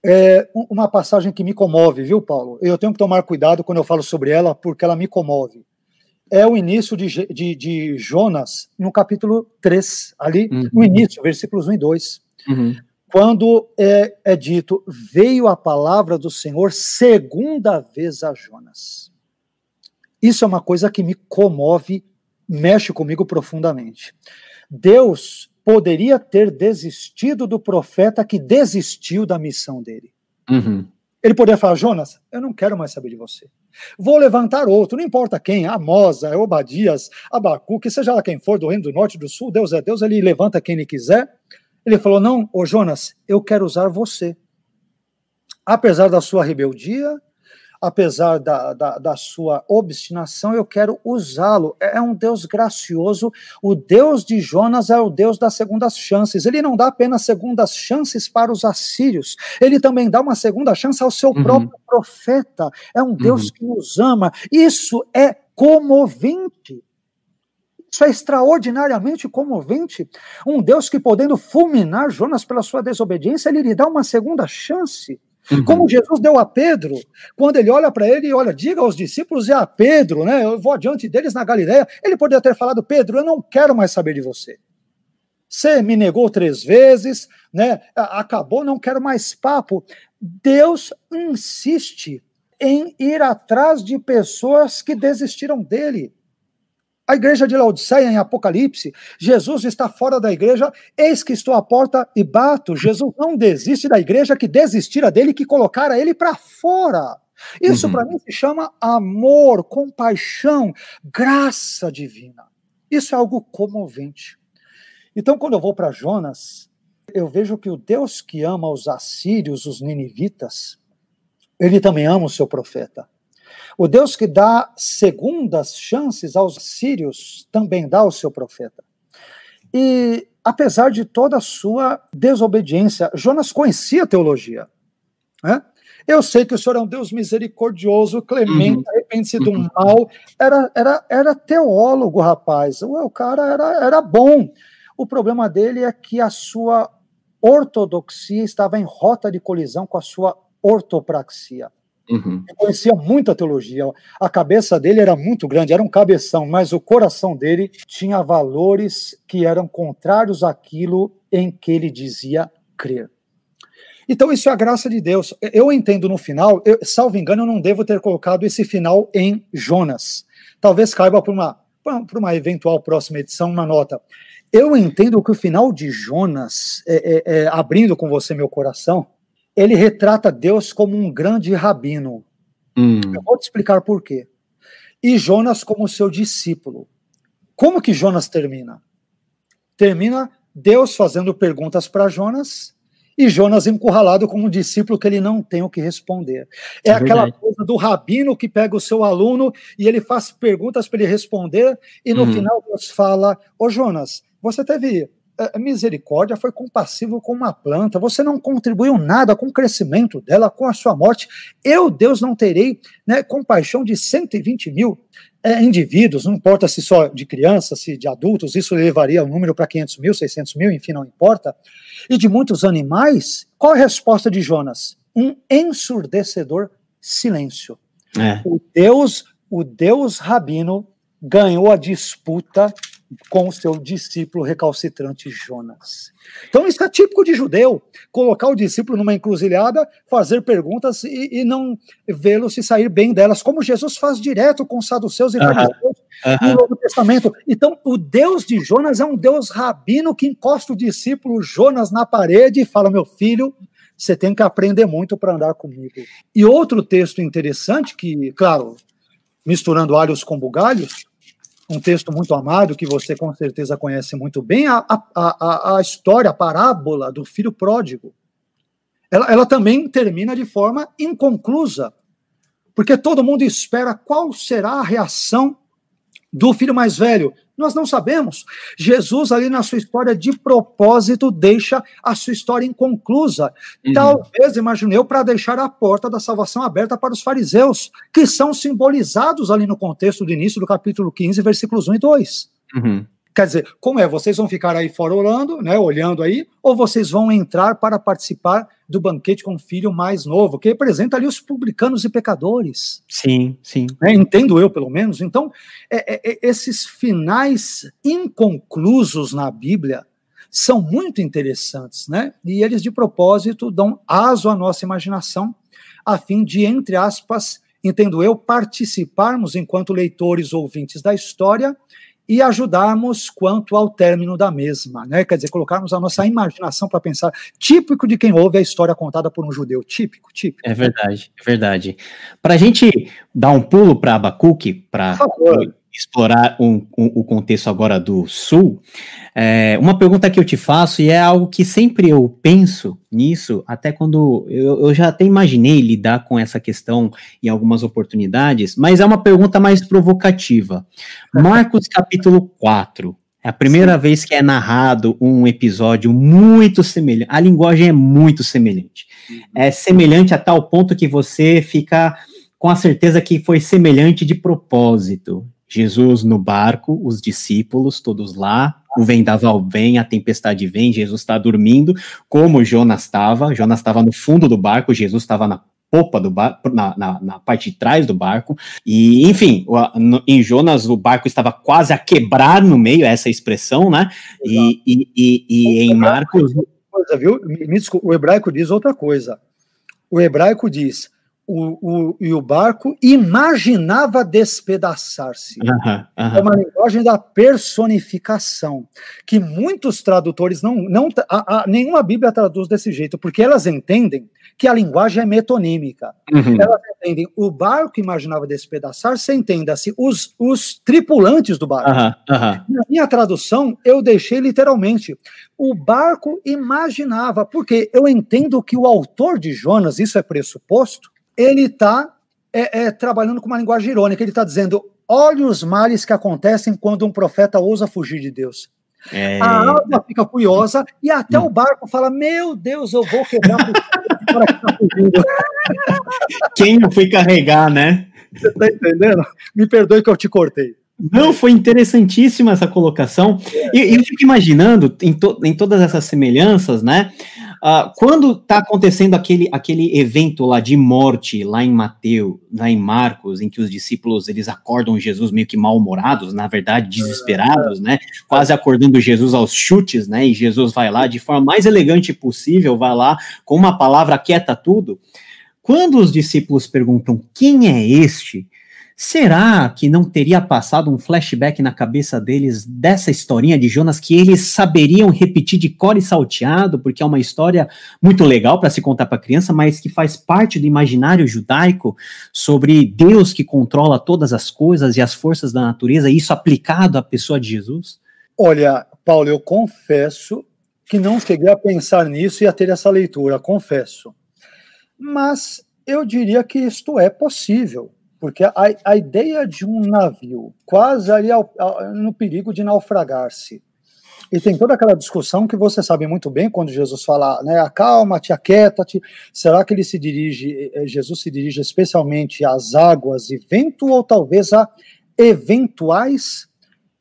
[SPEAKER 3] é uma passagem que me comove, viu, Paulo? Eu tenho que tomar cuidado quando eu falo sobre ela, porque ela me comove. É o início de, de, de Jonas, no capítulo 3, ali, uhum. no início, versículos 1 e 2. Uhum. Quando é, é dito: Veio a palavra do Senhor segunda vez a Jonas. Isso é uma coisa que me comove, mexe comigo profundamente. Deus poderia ter desistido do profeta que desistiu da missão dele. Uhum. Ele poderia falar, Jonas, eu não quero mais saber de você. Vou levantar outro, não importa quem, Amosa, Obadias, Abacu, que seja lá quem for, do reino do norte do sul, Deus é Deus, ele levanta quem ele quiser. Ele falou, não, ô Jonas, eu quero usar você. Apesar da sua rebeldia, apesar da, da, da sua obstinação, eu quero usá-lo. É, é um Deus gracioso. O Deus de Jonas é o Deus das segundas chances. Ele não dá apenas segundas chances para os assírios, ele também dá uma segunda chance ao seu uhum. próprio profeta. É um Deus uhum. que nos ama. Isso é comovente. Isso é extraordinariamente comovente. Um Deus que, podendo fulminar Jonas pela sua desobediência, ele lhe dá uma segunda chance. Uhum. Como Jesus deu a Pedro, quando ele olha para ele e olha, diga aos discípulos e a Pedro, né? Eu vou adiante deles na Galileia. Ele poderia ter falado, Pedro, eu não quero mais saber de você. Você me negou três vezes, né? Acabou, não quero mais papo. Deus insiste em ir atrás de pessoas que desistiram dele. A igreja de Laodiceia, em Apocalipse, Jesus está fora da igreja, eis que estou à porta e bato. Jesus não desiste da igreja que desistira dele, que colocara ele para fora. Isso uhum. para mim se chama amor, compaixão, graça divina. Isso é algo comovente. Então, quando eu vou para Jonas, eu vejo que o Deus que ama os assírios, os ninivitas, ele também ama o seu profeta. O Deus que dá segundas chances aos sírios também dá ao seu profeta. E apesar de toda a sua desobediência, Jonas conhecia a teologia. Né? Eu sei que o Senhor é um Deus misericordioso, clemente, uhum. arrepende-se do uhum. mal. Era, era, era teólogo, rapaz. O, o cara era, era bom. O problema dele é que a sua ortodoxia estava em rota de colisão com a sua ortopraxia. Uhum. conhecia muita teologia. A cabeça dele era muito grande, era um cabeção, mas o coração dele tinha valores que eram contrários àquilo em que ele dizia crer. Então, isso é a graça de Deus. Eu entendo no final, eu, salvo engano, eu não devo ter colocado esse final em Jonas. Talvez caiba para uma, uma eventual próxima edição uma nota. Eu entendo que o final de Jonas, é, é, é, abrindo com você meu coração, ele retrata Deus como um grande rabino. Hum. Eu vou te explicar por quê. E Jonas como seu discípulo. Como que Jonas termina? Termina Deus fazendo perguntas para Jonas e Jonas encurralado como um discípulo que ele não tem o que responder. É, é aquela verdade. coisa do rabino que pega o seu aluno e ele faz perguntas para ele responder e no hum. final Deus fala: "Ô Jonas, você teve a misericórdia foi compassivo com uma planta, você não contribuiu nada com o crescimento dela, com a sua morte. Eu, Deus, não terei né, compaixão de 120 mil é, indivíduos, não importa se só de crianças, se de adultos, isso levaria o número para 500 mil, 600 mil, enfim, não importa. E de muitos animais, qual a resposta de Jonas? Um ensurdecedor silêncio. É. O Deus, o Deus rabino ganhou a disputa com o seu discípulo recalcitrante Jonas. Então, isso é típico de judeu: colocar o discípulo numa encruzilhada, fazer perguntas e, e não vê-lo se sair bem delas, como Jesus faz direto com os saduceus e fariseus uhum. no Novo Testamento. Então, o Deus de Jonas é um Deus rabino que encosta o discípulo Jonas na parede e fala: Meu filho, você tem que aprender muito para andar comigo. E outro texto interessante, que, claro, misturando alhos com bugalhos, um texto muito amado que você com certeza conhece muito bem, a, a, a, a história, a parábola do filho pródigo. Ela, ela também termina de forma inconclusa, porque todo mundo espera qual será a reação do filho mais velho. Nós não sabemos. Jesus, ali na sua história, de propósito, deixa a sua história inconclusa. Uhum. Talvez, imagine eu, para deixar a porta da salvação aberta para os fariseus, que são simbolizados ali no contexto do início do capítulo 15, versículos 1 e 2. Uhum. Quer dizer, como é? Vocês vão ficar aí fora orando, né, olhando aí, ou vocês vão entrar para participar do banquete com o filho mais novo, que representa ali os publicanos e pecadores.
[SPEAKER 2] Sim, sim.
[SPEAKER 3] É, entendo eu, pelo menos. Então, é, é, é, esses finais inconclusos na Bíblia são muito interessantes, né? E eles, de propósito, dão aso à nossa imaginação, a fim de, entre aspas, entendo eu, participarmos enquanto leitores ouvintes da história e ajudarmos quanto ao término da mesma, né? Quer dizer, colocarmos a nossa imaginação para pensar, típico de quem ouve a história contada por um judeu, típico, típico.
[SPEAKER 2] É verdade, é verdade. Para a gente dar um pulo para Abacuque, para explorar um, um, o contexto agora do Sul, é, uma pergunta que eu te faço, e é algo que sempre eu penso nisso, até quando eu, eu, já até imaginei lidar com essa questão em algumas oportunidades, mas é uma pergunta mais provocativa. Marcos capítulo 4. É a primeira Sim. vez que é narrado um episódio muito semelhante. A linguagem é muito semelhante. Uhum. É semelhante a tal ponto que você fica com a certeza que foi semelhante de propósito. Jesus no barco, os discípulos todos lá, o vendaval vem, a tempestade vem, Jesus está dormindo, como Jonas estava. Jonas estava no fundo do barco, Jesus estava na popa do barco, na, na, na, parte de trás do barco. E, enfim, no, em Jonas o barco estava quase a quebrar no meio, essa expressão, né? E, e, e, e em Marcos.
[SPEAKER 3] Coisa, viu? O hebraico diz outra coisa. O hebraico diz: o, o, e o barco imaginava despedaçar-se. É uma linguagem da personificação, que muitos tradutores não. não a, a, nenhuma Bíblia traduz desse jeito, porque elas entendem que a linguagem é metonímica. Uhum. Elas entendem o barco imaginava despedaçar-se, entenda-se os, os tripulantes do barco. Na minha tradução, eu deixei literalmente o barco imaginava, porque eu entendo que o autor de Jonas, isso é pressuposto, ele está é, é, trabalhando com uma linguagem irônica. Ele está dizendo: olhe os males que acontecem quando um profeta ousa fugir de Deus. É... A alma fica curiosa e até hum. o barco fala: Meu Deus, eu vou quebrar o cara que tá fugindo.
[SPEAKER 2] Quem não foi carregar, né?
[SPEAKER 3] Você está entendendo? Me perdoe que eu te cortei.
[SPEAKER 2] Não, foi interessantíssima essa colocação. E eu fico imaginando, em, to, em todas essas semelhanças, né? Uh, quando está acontecendo aquele, aquele evento lá de morte, lá em Mateus, lá em Marcos, em que os discípulos eles acordam Jesus meio que mal-humorados, na verdade, desesperados, né? Quase acordando Jesus aos chutes, né? E Jesus vai lá de forma mais elegante possível, vai lá com uma palavra quieta tudo. Quando os discípulos perguntam quem é este, Será que não teria passado um flashback na cabeça deles dessa historinha de Jonas que eles saberiam repetir de cor e salteado, porque é uma história muito legal para se contar para criança, mas que faz parte do imaginário judaico sobre Deus que controla todas as coisas e as forças da natureza, e isso aplicado à pessoa de Jesus?
[SPEAKER 3] Olha, Paulo, eu confesso que não cheguei a pensar nisso e a ter essa leitura, confesso. Mas eu diria que isto é possível porque a, a ideia de um navio quase ali ao, ao, no perigo de naufragar-se, e tem toda aquela discussão que você sabe muito bem quando Jesus fala, né, acalma-te, aquieta-te. Será que ele se dirige, eh, Jesus se dirige especialmente às águas e vento ou talvez a eventuais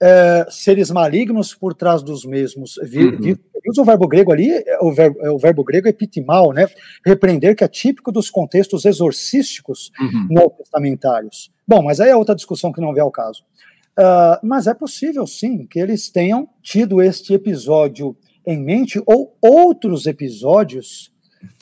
[SPEAKER 3] é, seres malignos por trás dos mesmos? Uhum usa o verbo grego ali, é o verbo, é o verbo grego epitimal, né? Repreender, que é típico dos contextos exorcísticos uhum. neotestamentários. Bom, mas aí é outra discussão que não vê ao caso. Uh, mas é possível, sim, que eles tenham tido este episódio em mente ou outros episódios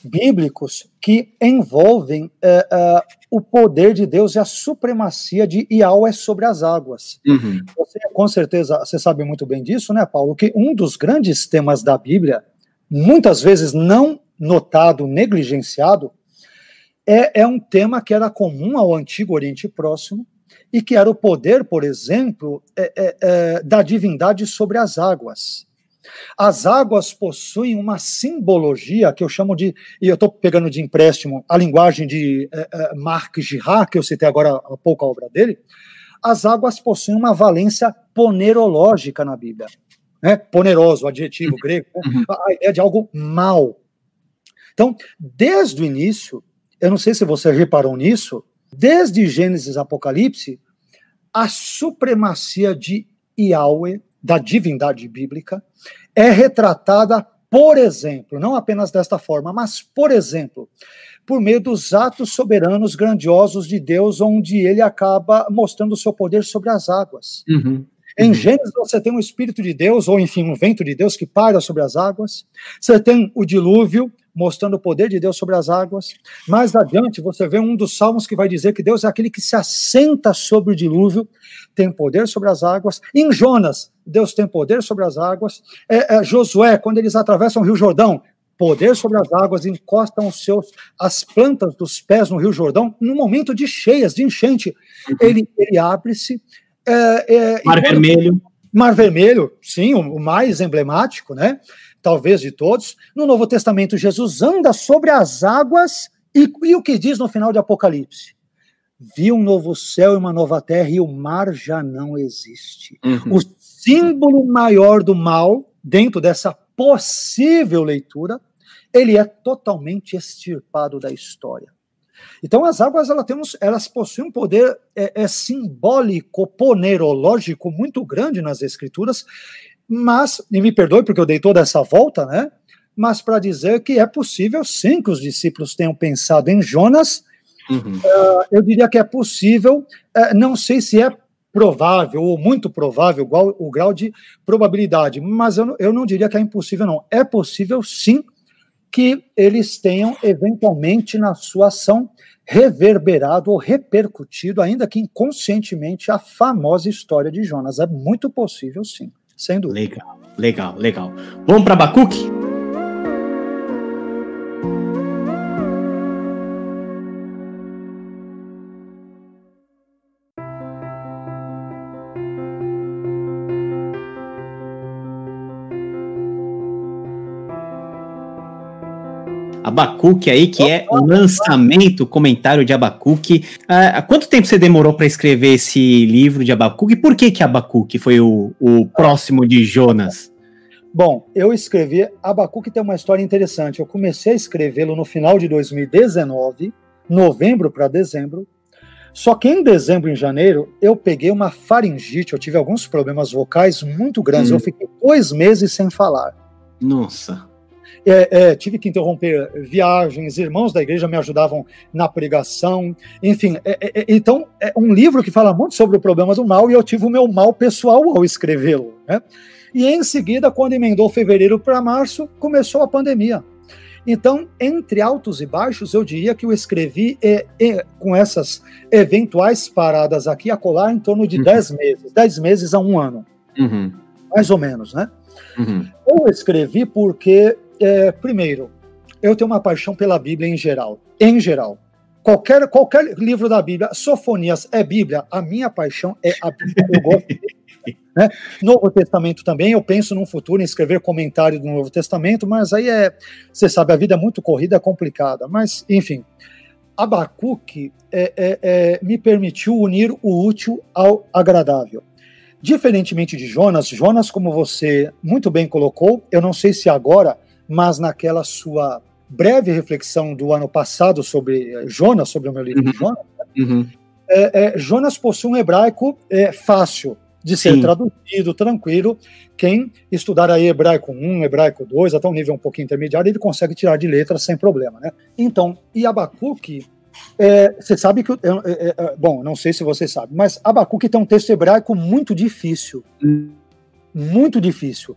[SPEAKER 3] bíblicos que envolvem uh, uh, o poder de Deus e a supremacia de Yahweh sobre as águas. Uhum. Você, com certeza, você sabe muito bem disso, né, Paulo? Que um dos grandes temas da Bíblia, muitas vezes não notado, negligenciado, é, é um tema que era comum ao Antigo Oriente Próximo e que era o poder, por exemplo, é, é, da divindade sobre as águas. As águas possuem uma simbologia que eu chamo de, e eu estou pegando de empréstimo a linguagem de é, é, Marc Girard, que eu citei agora há pouco a obra dele. As águas possuem uma valência ponerológica na Bíblia. Né? Poneroso, adjetivo uhum. grego, né? Uhum. a ideia de algo mal. Então, desde o início, eu não sei se você reparou nisso, desde Gênesis Apocalipse, a supremacia de Yahweh, da divindade bíblica, é retratada, por exemplo, não apenas desta forma, mas, por exemplo, por meio dos atos soberanos grandiosos de Deus, onde ele acaba mostrando o seu poder sobre as águas. Uhum. Em Gênesis, você tem o Espírito de Deus, ou enfim, um vento de Deus que paira sobre as águas. Você tem o dilúvio, mostrando o poder de Deus sobre as águas. Mais adiante, você vê um dos salmos que vai dizer que Deus é aquele que se assenta sobre o dilúvio, tem poder sobre as águas. Em Jonas, Deus tem poder sobre as águas. É, é, Josué, quando eles atravessam o Rio Jordão, poder sobre as águas, encostam os seus, as plantas dos pés no Rio Jordão, no momento de cheias, de enchente, uhum. ele, ele abre-se. É, é,
[SPEAKER 2] Mar Vermelho.
[SPEAKER 3] Mar Vermelho, sim, o, o mais emblemático, né? Talvez de todos. No Novo Testamento, Jesus anda sobre as águas e, e o que diz no final de Apocalipse? Viu um novo céu e uma nova terra e o mar já não existe.
[SPEAKER 2] Uhum.
[SPEAKER 3] O símbolo maior do mal, dentro dessa possível leitura, ele é totalmente extirpado da história. Então, as águas elas, têm, elas possuem um poder é, é, simbólico, ponerológico muito grande nas escrituras, mas, e me perdoe porque eu dei toda essa volta, né? Mas para dizer que é possível sim que os discípulos tenham pensado em Jonas,
[SPEAKER 2] Uhum.
[SPEAKER 3] uh, eu diria que é possível, uh, não sei se é provável ou muito provável igual, o grau de probabilidade, mas eu, eu não diria que é impossível, não. É possível sim que eles tenham eventualmente na sua ação reverberado ou repercutido, ainda que inconscientemente, a famosa história de Jonas. É muito possível, sim, sem dúvida.
[SPEAKER 2] Legal, legal, legal. Vamos para Abacuque? Abacuque aí, que é lançamento, comentário de Abacuque. Há quanto tempo você demorou para escrever esse livro de Abacuque? E por que que Abacuque foi o, o próximo de Jonas?
[SPEAKER 3] Bom, eu escrevi. Abacuque tem uma história interessante. Eu comecei a escrevê-lo no final de 2019, novembro para dezembro. Só que em dezembro e janeiro eu peguei uma faringite, eu tive alguns problemas vocais muito grandes.
[SPEAKER 2] Hum.
[SPEAKER 3] Eu fiquei dois meses sem falar.
[SPEAKER 2] Nossa.
[SPEAKER 3] É, é, tive que interromper viagens, irmãos da igreja me ajudavam na pregação, enfim. É, é, então, é um livro que fala muito sobre o problema do mal e eu tive o meu mal pessoal ao escrevê-lo. Né? E em seguida, quando emendou fevereiro para março, começou a pandemia. Então, entre altos e baixos, eu diria que eu escrevi é, é, com essas eventuais paradas aqui a colar em torno de
[SPEAKER 2] Uhum.
[SPEAKER 3] 10 meses, 10 meses a um ano,
[SPEAKER 2] Uhum,
[SPEAKER 3] mais ou menos, né?
[SPEAKER 2] uhum,
[SPEAKER 3] Eu escrevi porque, é, primeiro, eu tenho uma paixão pela Bíblia em geral. Em geral. Qualquer, qualquer livro da Bíblia, Sofonias é Bíblia, a minha paixão é a Bíblia. Eu gosto né? Novo Testamento também, eu penso num futuro em escrever comentário do Novo Testamento, mas aí é, você sabe, a vida é muito corrida, é complicada. Mas, enfim, Abacuque é, é, é, me permitiu unir o útil ao agradável. Diferentemente de Jonas, Jonas, como você muito bem colocou, eu não sei se agora, mas naquela sua breve reflexão do ano passado sobre eh, Jonas, sobre o meu livro
[SPEAKER 2] Uhum.
[SPEAKER 3] Jonas,
[SPEAKER 2] uhum.
[SPEAKER 3] é, é, Jonas possui um hebraico é, fácil de ser
[SPEAKER 2] Sim.
[SPEAKER 3] traduzido, tranquilo. Quem estudar aí hebraico 1, hebraico 2, até um nível um pouquinho intermediário, ele consegue tirar de letra sem problema, né? Então, e Abacuque, é, você sabe que, bom, não sei se você sabe, mas Abacuque tem um texto hebraico muito difícil,
[SPEAKER 2] Hum.
[SPEAKER 3] Muito difícil.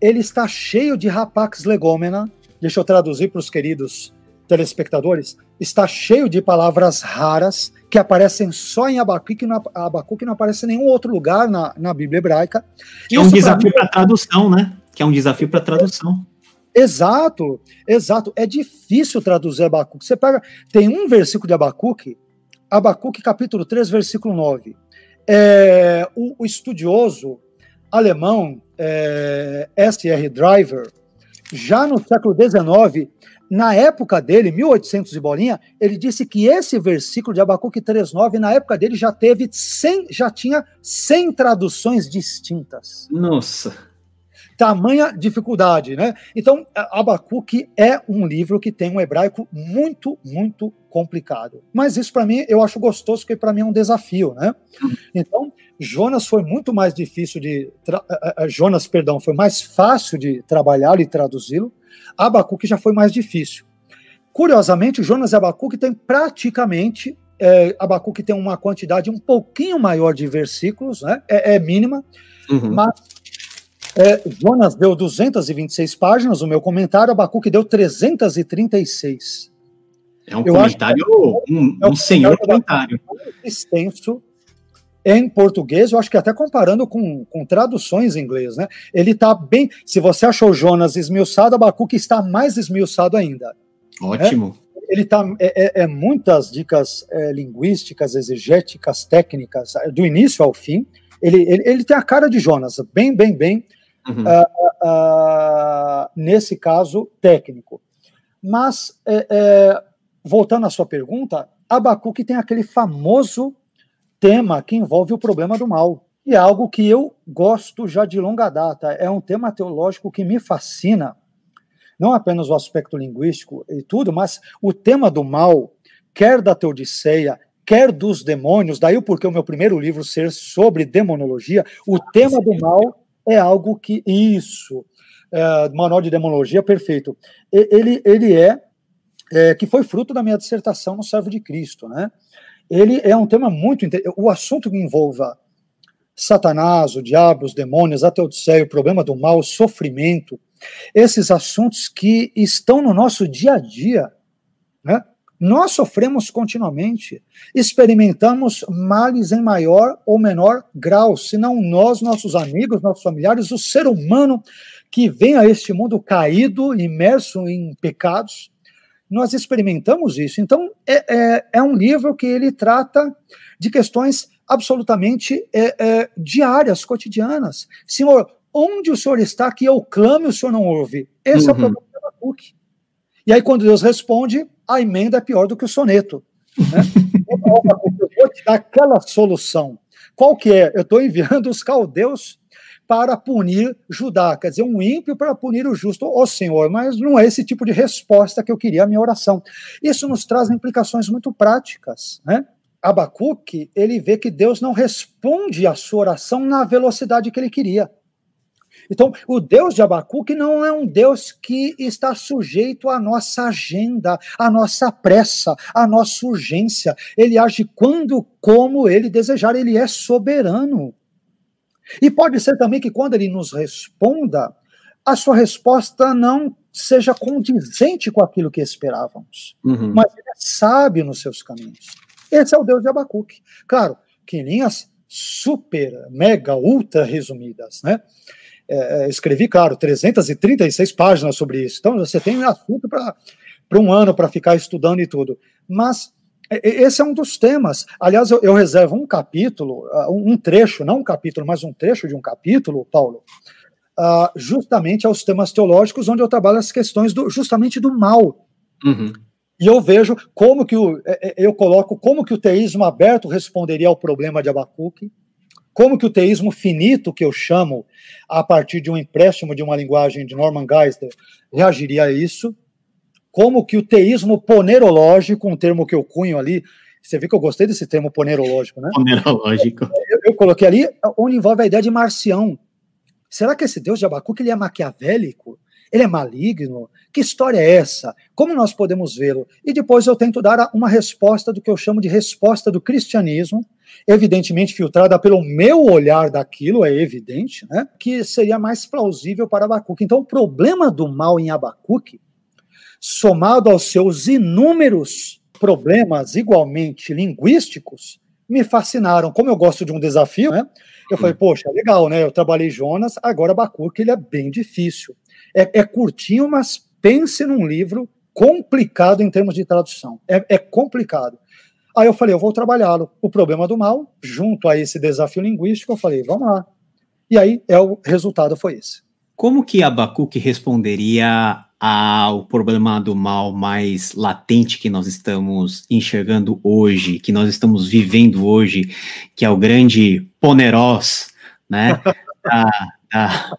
[SPEAKER 3] Ele está cheio de rapax legômena, deixa eu traduzir para os queridos telespectadores, está cheio de palavras raras que aparecem só em Abacuque, não, Abacuque não aparece em nenhum outro lugar na, na Bíblia hebraica.
[SPEAKER 2] Que é um desafio
[SPEAKER 3] mim-
[SPEAKER 2] para tradução, né? Que é um desafio para tradução.
[SPEAKER 3] Exato, exato. É difícil traduzir Abacuque. Você pega, tem um versículo de Abacuque, Abacuque capítulo 3, versículo 9. É, o, o estudioso alemão é, S.R. Driver, já no século XIX, na época dele, 1800 e bolinha, ele disse que esse versículo de Abacuque 3.9, na época dele, já teve 100, já tinha 100 traduções distintas
[SPEAKER 2] Nossa.
[SPEAKER 3] tamanha dificuldade, né? Então, Abacuque é um livro que tem um hebraico muito, muito complicado. Mas isso para mim eu acho gostoso, porque para mim é um desafio, né? Então, Jonas foi muito mais difícil de tra- eh, eh, Jonas, perdão, foi mais fácil de trabalhar e traduzi-lo. Abacuque já foi mais difícil. Curiosamente, Jonas e Abacuque têm praticamente é, Abacuque tem uma quantidade um pouquinho maior de versículos, né? É, é mínima,
[SPEAKER 2] Uhum.
[SPEAKER 3] mas é, Jonas deu 226 páginas, o meu comentário, Abacuque deu 336.
[SPEAKER 2] É um
[SPEAKER 3] eu
[SPEAKER 2] comentário, um,
[SPEAKER 3] é um
[SPEAKER 2] um senhor
[SPEAKER 3] comentário. Extenso em português, eu acho que até comparando com, com traduções em inglês, né? Ele está bem. Se você achou Jonas esmiuçado, Abacuque está mais esmiuçado ainda.
[SPEAKER 2] Ótimo.
[SPEAKER 3] Ele tá é, é- é muitas dicas é, linguísticas, exegéticas, técnicas, é, do início ao fim. Ele, ele, ele tem a cara de Jonas, bem, bem, bem, uhum. uh, uh, nesse caso técnico. Mas, é, é, voltando à sua pergunta, Abacuque tem aquele famoso tema que envolve o problema do mal. E é algo que eu gosto já de longa data. É um tema teológico que me fascina. Não apenas o aspecto linguístico e tudo, mas o tema do mal, quer da Teodiceia, quer dos demônios, daí o porquê o meu primeiro livro ser sobre demonologia, o tema do mal é algo que. Isso. É, manual de demonologia, perfeito. Ele, ele é, é, que foi fruto da minha dissertação no Servo de Cristo, né? Ele é um tema muito. O assunto que envolva Satanás, o diabo, os demônios, a teodiceia, o problema do mal, o sofrimento, esses assuntos que estão no nosso dia a dia, né? Nós sofremos continuamente, experimentamos males em maior ou menor grau, se não nós, nossos amigos, nossos familiares, o ser humano que vem a este mundo caído, imerso em pecados, nós experimentamos isso. Então, é, é, é um livro que ele trata de questões absolutamente é, é, diárias, cotidianas. Senhor, onde o Senhor está que eu clame o Senhor não ouve? Esse uhum. é o uhum. problema do Abacuque. E aí, quando Deus responde, a emenda é pior do que o soneto. Né? eu vou te dar aquela solução. Qual que é? Eu estou enviando os caldeus para punir Judá, quer dizer, um ímpio para punir o justo. Ô oh, Senhor, mas não é esse tipo de resposta que eu queria a minha oração. Isso nos traz implicações muito práticas, né? Abacuque, ele vê que Deus não responde à sua oração na velocidade que ele queria. Então, o Deus de Abacuque não é um Deus que está sujeito à nossa agenda, à nossa pressa, à nossa urgência. Ele age quando, como ele desejar, ele é soberano. E pode ser também que quando ele nos responda, a sua resposta não seja condizente com aquilo que esperávamos. Uhum. Mas ele é sábio nos seus caminhos. Esse é o Deus de Abacuque. Claro, que em linhas super, mega, ultra resumidas, né? É, é escrevi, claro, 336 páginas sobre isso. Então você tem assunto para um ano para ficar estudando e tudo. Mas esse é um dos temas. Aliás, eu, eu reservo um capítulo, uh, um trecho, não um capítulo, mas um trecho de um capítulo, Paulo, uh, justamente aos temas teológicos, onde eu trabalho as questões do, justamente do mal. Uhum. E eu vejo como que o, é, é, eu coloco como que o teísmo aberto responderia ao problema de Abacuque, como que o teísmo finito, que eu chamo a partir de um empréstimo de uma linguagem de Norman Geisler, reagiria a isso, como que o teísmo ponerológico, um termo que eu cunho ali, você viu que eu gostei desse termo ponerológico, né?
[SPEAKER 2] Ponerológico.
[SPEAKER 3] Eu, eu coloquei ali onde envolve a ideia de marcião. Será que esse Deus de Abacuque ele é maquiavélico? Ele é maligno? Que história é essa? Como nós podemos vê-lo? E depois eu tento dar uma resposta do que eu chamo de resposta do cristianismo, evidentemente filtrada pelo meu olhar daquilo, é evidente, né? que seria mais plausível para Abacuque. Então, o problema do mal em Abacuque, somado aos seus inúmeros problemas igualmente linguísticos, me fascinaram. Como eu gosto de um desafio, né? Eu falei, poxa, legal, né? Eu trabalhei Jonas, agora Abacuque, ele é bem difícil. É, é curtinho, mas pense num livro complicado em termos de tradução. É, é complicado. Aí eu falei, eu vou trabalhá-lo. O problema do mal, junto a esse desafio linguístico, eu falei, vamos lá. E aí é o resultado foi esse.
[SPEAKER 2] Como que Abacuque responderia ao problema do mal mais latente que nós estamos enxergando hoje, que nós estamos vivendo hoje, que é o grande ponerós, né, da, da,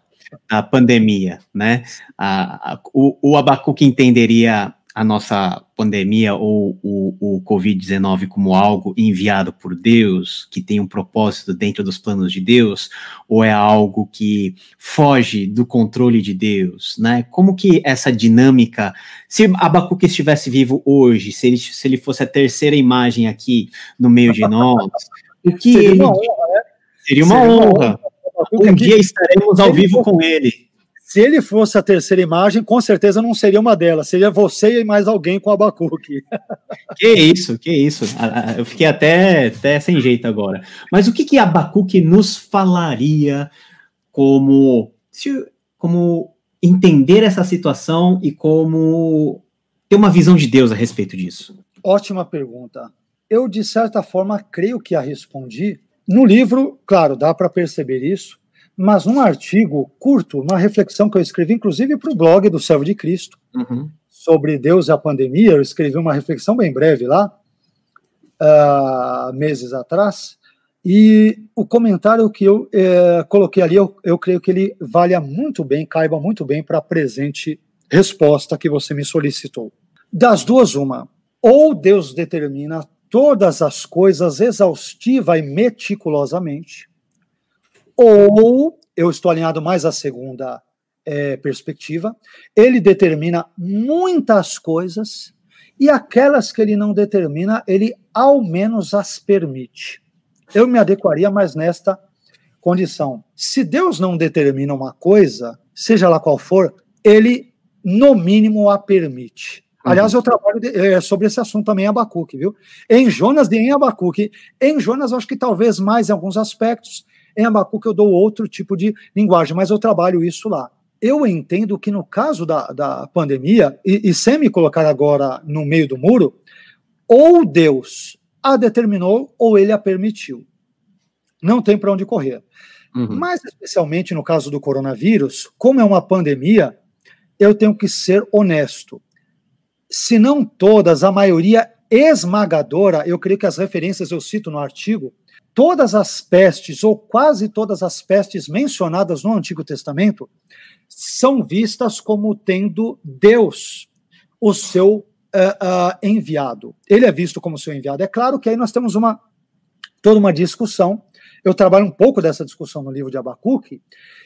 [SPEAKER 2] da pandemia, né? A, a, o, o Abacuque entenderia a nossa pandemia ou o, o Covid-19 como algo enviado por Deus, que tem um propósito dentro dos planos de Deus, ou é algo que foge do controle de Deus, né? Como que essa dinâmica, se Abacuque estivesse vivo hoje, se ele, se ele fosse a terceira imagem aqui no meio de nós, o que seria ele... Uma honra, né? Seria uma seria honra. Uma honra um dia estaremos ao vivo com ele.
[SPEAKER 3] Se ele fosse a terceira imagem, com certeza não seria uma delas, seria você e mais alguém com Abacuque.
[SPEAKER 2] Que isso, que isso. Eu fiquei até, até sem jeito agora. Mas o que, que Abacuque nos falaria como, como entender essa situação e como ter uma visão de Deus a respeito disso?
[SPEAKER 3] Ótima pergunta. Eu, de certa forma, creio que a respondi no livro, claro, dá para perceber isso, mas num artigo curto, uma reflexão que eu escrevi, inclusive para o blog do Servo de Cristo, uhum. sobre Deus e a pandemia, eu escrevi uma reflexão bem breve lá, uh, meses atrás, e o comentário que eu é, coloquei ali, eu, eu creio que ele valha muito bem, caiba muito bem para a presente resposta que você me solicitou. Das duas, uma. Ou Deus determina todas as coisas exaustiva e meticulosamente, ou eu estou alinhado mais à segunda é, perspectiva, ele determina muitas coisas e aquelas que ele não determina, ele ao menos as permite. Eu me adequaria mais nesta condição. Se Deus não determina uma coisa, seja lá qual for, ele no mínimo a permite. Aliás, uhum. eu trabalho de, é, sobre esse assunto também em Abacuque, viu? Em Jonas e em Abacuque. Em Jonas, eu acho que talvez mais em alguns aspectos. Em Abacuque, eu dou outro tipo de linguagem, mas eu trabalho isso lá. Eu entendo que no caso da, da pandemia, e, e sem me colocar agora no meio do muro, ou Deus a determinou ou ele a permitiu. Não tem para onde correr. Uhum. Mas, especialmente no caso do coronavírus, como é uma pandemia, eu tenho que ser honesto. Se não todas, a maioria esmagadora, eu creio que as referências eu cito no artigo, todas as pestes, ou quase todas as pestes mencionadas no Antigo Testamento, são vistas como tendo Deus, o seu uh, uh, enviado. Ele é visto como seu enviado. É claro que aí nós temos uma toda uma discussão eu trabalho um pouco dessa discussão no livro de Abacuque,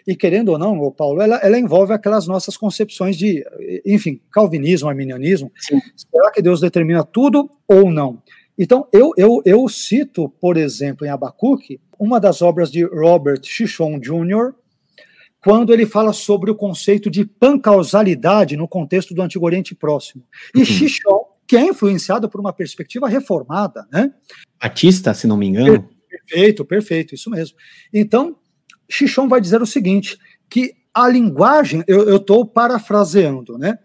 [SPEAKER 3] e querendo ou não, Paulo, ela, ela envolve aquelas nossas concepções de, enfim, calvinismo, arminianismo. Sim. Será que Deus determina tudo ou não? Então, eu, eu, eu cito, por exemplo, em Abacuque, uma das obras de Robert Chichon Jr., quando ele fala sobre o conceito de pancausalidade no contexto do Antigo Oriente Próximo. E uhum. Chichon, que é influenciado por uma perspectiva reformada, né?
[SPEAKER 2] Batista, se não me engano.
[SPEAKER 3] Perfeito, perfeito, isso mesmo. Então, Chichon vai dizer o seguinte: que a linguagem, eu estou parafraseando, né?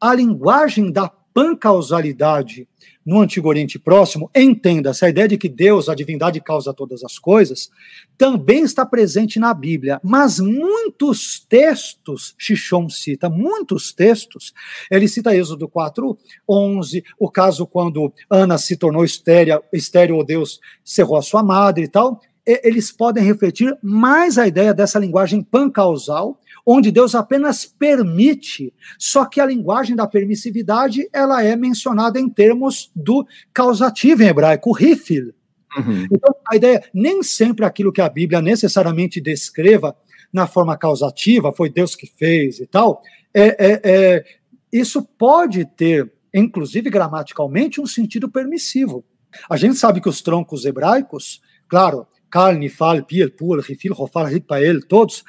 [SPEAKER 3] A linguagem da pancausalidade no Antigo Oriente Próximo, entenda essa ideia de que Deus, a divindade, causa todas as coisas, também está presente na Bíblia. Mas muitos textos, Shishon cita, muitos textos, ele cita Êxodo 4, 11, o caso quando Ana se tornou estéreo, estéreo ou Deus cerrou a sua madre e tal, eles podem refletir mais a ideia dessa linguagem pancausal, onde Deus apenas permite, só que a linguagem da permissividade ela é mencionada em termos do causativo em hebraico, rifil. Uhum. Então, a ideia, nem sempre aquilo que a Bíblia necessariamente descreva na forma causativa, foi Deus que fez e tal, é, é, é isso pode ter, inclusive gramaticalmente, um sentido permissivo. A gente sabe que os troncos hebraicos, claro, Kal, Nifal, Piel, Pul, Rifil, Rofal, Ripael, todos,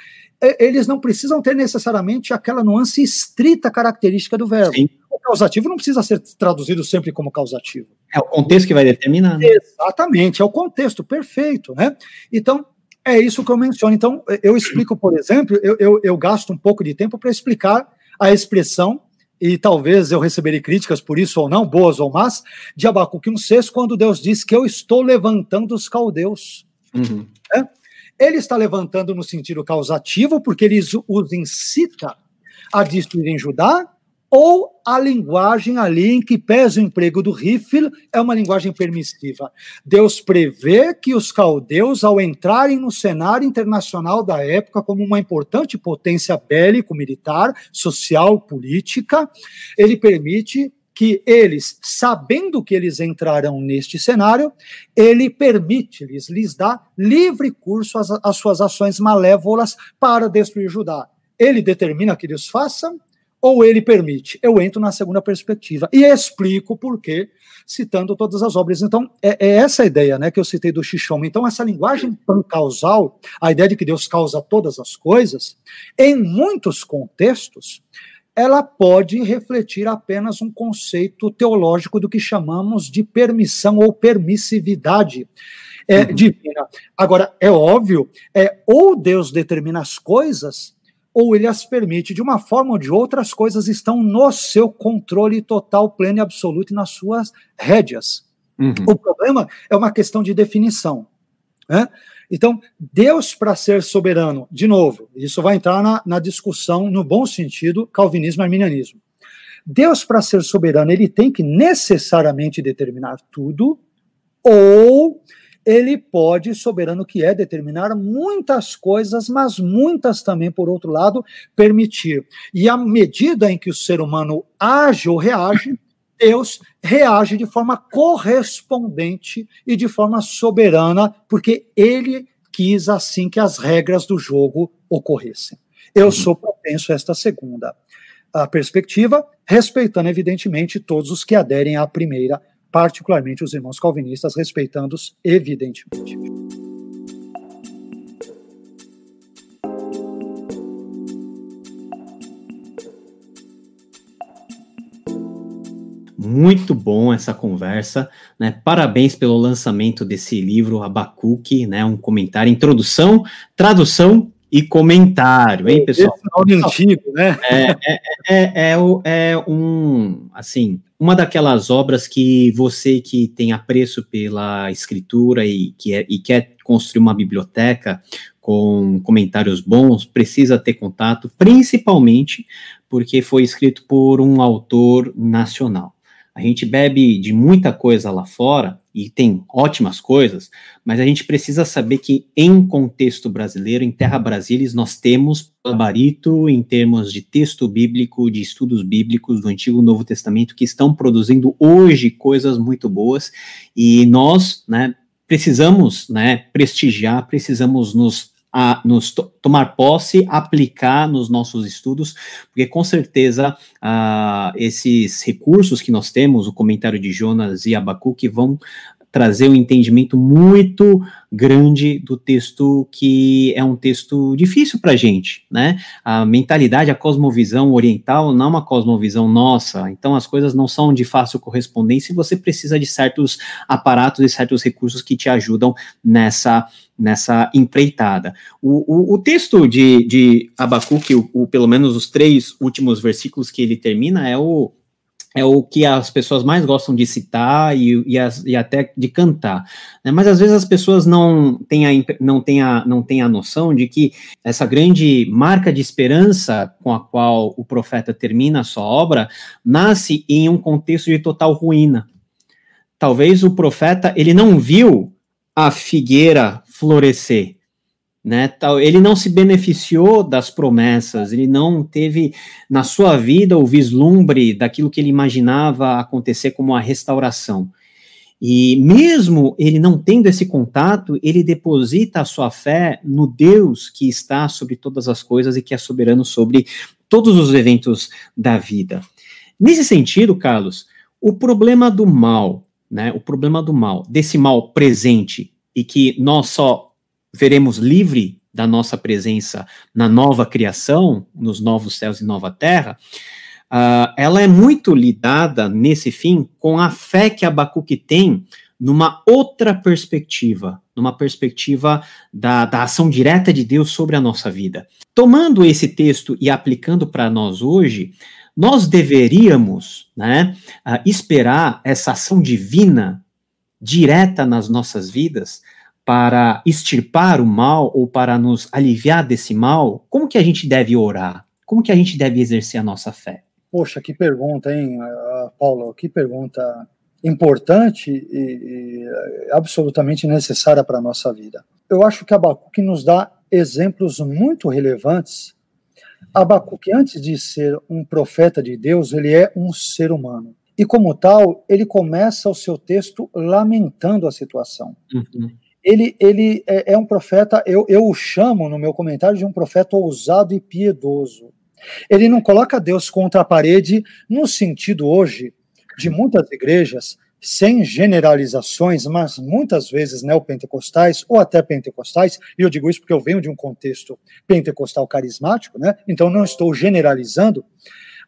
[SPEAKER 3] eles não precisam ter necessariamente aquela nuance estrita característica do verbo. Sim. O causativo não precisa ser traduzido sempre como causativo.
[SPEAKER 2] É o contexto que vai determinar. Né?
[SPEAKER 3] Exatamente, é o contexto, perfeito. Né? Então, é isso que eu menciono. Então, eu explico, por exemplo, eu, eu, eu gasto um pouco de tempo para explicar a expressão, e talvez eu receberei críticas por isso ou não, boas ou más, de Abacuque 1,6, quando Deus diz que eu estou levantando os caldeus. Uhum. É? Ele está levantando no sentido causativo, porque ele os incita a destruírem Judá, ou a linguagem ali em que pesa o emprego do Rifil é uma linguagem permissiva. Deus prevê que os caldeus, ao entrarem no cenário internacional da época como uma importante potência bélico-militar, social, política, ele permite que eles, sabendo que eles entrarão neste cenário, ele permite-lhes, lhes dá livre curso às, às suas ações malévolas para destruir Judá. Ele determina que eles façam ou ele permite? Eu entro na segunda perspectiva e explico por quê, citando todas as obras. Então, é, é essa a ideia né, que eu citei do Shishon. Então, essa linguagem pan-causal, a ideia de que Deus causa todas as coisas, em muitos contextos, ela pode refletir apenas um conceito teológico do que chamamos de permissão ou permissividade é, uhum. divina. Agora, é óbvio, é, ou Deus determina as coisas, ou ele as permite. De uma forma ou de outra, as coisas estão no seu controle total, pleno e absoluto e nas suas rédeas. Uhum. O problema é uma questão de definição. Né? Então, Deus, para ser soberano, de novo, isso vai entrar na, na discussão, no bom sentido, calvinismo e arminianismo. Deus, para ser soberano, ele tem que necessariamente determinar tudo, ou ele pode, soberano que é, determinar muitas coisas, mas muitas também, por outro lado, permitir. E à medida em que o ser humano age ou reage, Deus reage de forma correspondente e de forma soberana, porque ele quis assim que as regras do jogo ocorressem. Eu uhum. sou propenso a esta segunda a perspectiva, respeitando, evidentemente, todos os que aderem à primeira, particularmente os irmãos calvinistas, respeitando-os, evidentemente.
[SPEAKER 2] Muito bom essa conversa, né? Parabéns pelo lançamento desse livro Abacuque, né? Um comentário, introdução, tradução e comentário, hein, pessoal? Esse é antigo, né? É, é, é, é, é, um, assim, uma daquelas obras que você que tem apreço pela escritura e, que é, e quer construir uma biblioteca com comentários bons, precisa ter contato, principalmente porque foi escrito por um autor nacional. A gente bebe de muita coisa lá fora e tem ótimas coisas, mas a gente precisa saber que em contexto brasileiro, em terra brasilis, nós temos gabarito em termos de texto bíblico, de estudos bíblicos do Antigo e Novo Testamento que estão produzindo hoje coisas muito boas e nós, né, precisamos, né, prestigiar, precisamos nos a nos to tomar posse, aplicar nos nossos estudos, porque com certeza uh, esses recursos que nós temos, o comentário de Jonas e Abacuque, vão trazer um entendimento muito grande do texto que é um texto difícil para a gente, né? A mentalidade, a cosmovisão oriental não é uma cosmovisão nossa, então as coisas não são de fácil correspondência e você precisa de certos aparatos e certos recursos que te ajudam nessa nessa empreitada. O, o, o texto de, de Abacuque, o, o, pelo menos os três últimos versículos que ele termina, é o é o que as pessoas mais gostam de citar e, e, as, e até de cantar. Né? Mas às vezes as pessoas não têm, a, não, têm a, não têm a noção de que essa grande marca de esperança com a qual o profeta termina a sua obra nasce em um contexto de total ruína. Talvez o profeta ele não viu a figueira florescer, né? Tal, ele não se beneficiou das promessas, ele não teve na sua vida o vislumbre daquilo que ele imaginava acontecer como a restauração. E mesmo ele não tendo esse contato, ele deposita a sua fé no Deus que está sobre todas as coisas e que é soberano sobre todos os eventos da vida. Nesse sentido, Carlos, o problema do mal, né? O problema do mal, desse mal presente e que nós só veremos livre da nossa presença na nova criação, nos novos céus e nova terra, uh, ela é muito lidada nesse fim com a fé que Abacuque tem numa outra perspectiva, numa perspectiva da, da ação direta de Deus sobre a nossa vida. Tomando esse texto e aplicando para nós hoje, nós deveríamos né, uh, esperar essa ação divina direta nas nossas vidas, para extirpar o mal ou para nos aliviar desse mal, como que a gente deve orar? Como que a gente deve exercer a nossa fé?
[SPEAKER 3] Poxa, que pergunta, hein, ah, Paulo? Que pergunta importante e, e absolutamente necessária para a nossa vida. Eu acho que Abacuque nos dá exemplos muito relevantes. Abacuque, antes de ser um profeta de Deus, ele é um ser humano. E como tal, ele começa o seu texto lamentando a situação. Uhum ele, ele é, é, um profeta, eu, eu o chamo no meu comentário de um profeta ousado e piedoso. Ele não coloca Deus contra a parede no sentido hoje de muitas igrejas, sem generalizações, mas muitas vezes neopentecostais ou até pentecostais, e eu digo isso porque eu venho de um contexto pentecostal carismático, né? então não estou generalizando,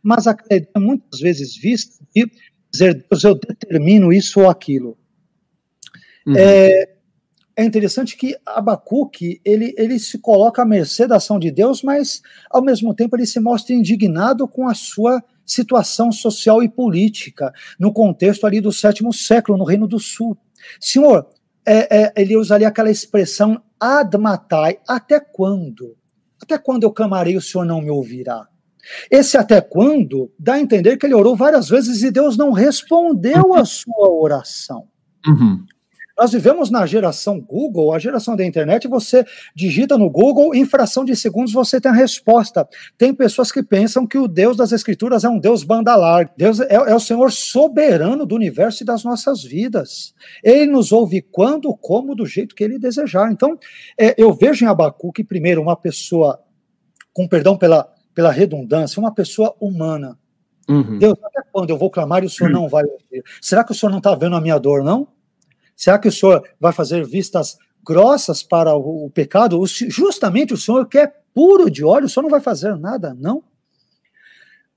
[SPEAKER 3] mas a é muitas vezes vista de dizer, Deus, eu determino isso ou aquilo. Uhum. É, é interessante que Abacuque ele, ele se coloca à mercê da ação de Deus, mas ao mesmo tempo ele se mostra indignado com a sua situação social e política no contexto ali do sétimo século no Reino do Sul. Senhor, é, é, ele usaria aquela expressão admatai, até quando? Até quando eu clamarei o Senhor não me ouvirá? Esse até quando dá a entender que ele orou várias vezes e Deus não respondeu a sua oração. Uhum. Nós vivemos na geração Google, a geração da internet, você digita no Google, em fração de segundos você tem a resposta. Tem pessoas que pensam que o Deus das Escrituras é um Deus banda larga. Deus é, é o Senhor soberano do universo e das nossas vidas. Ele nos ouve quando, como, do jeito que ele desejar. Então, é, eu vejo em Abacuque, primeiro, uma pessoa, com perdão pela, pela redundância, uma pessoa humana. Uhum. Deus, até quando eu vou clamar e o Senhor uhum. não vai ouvir? Será que o Senhor não está vendo a minha dor, não? Será que o senhor vai fazer vistas grossas para o, o pecado? O, justamente o senhor que é puro de óleo, o senhor não vai fazer nada, não?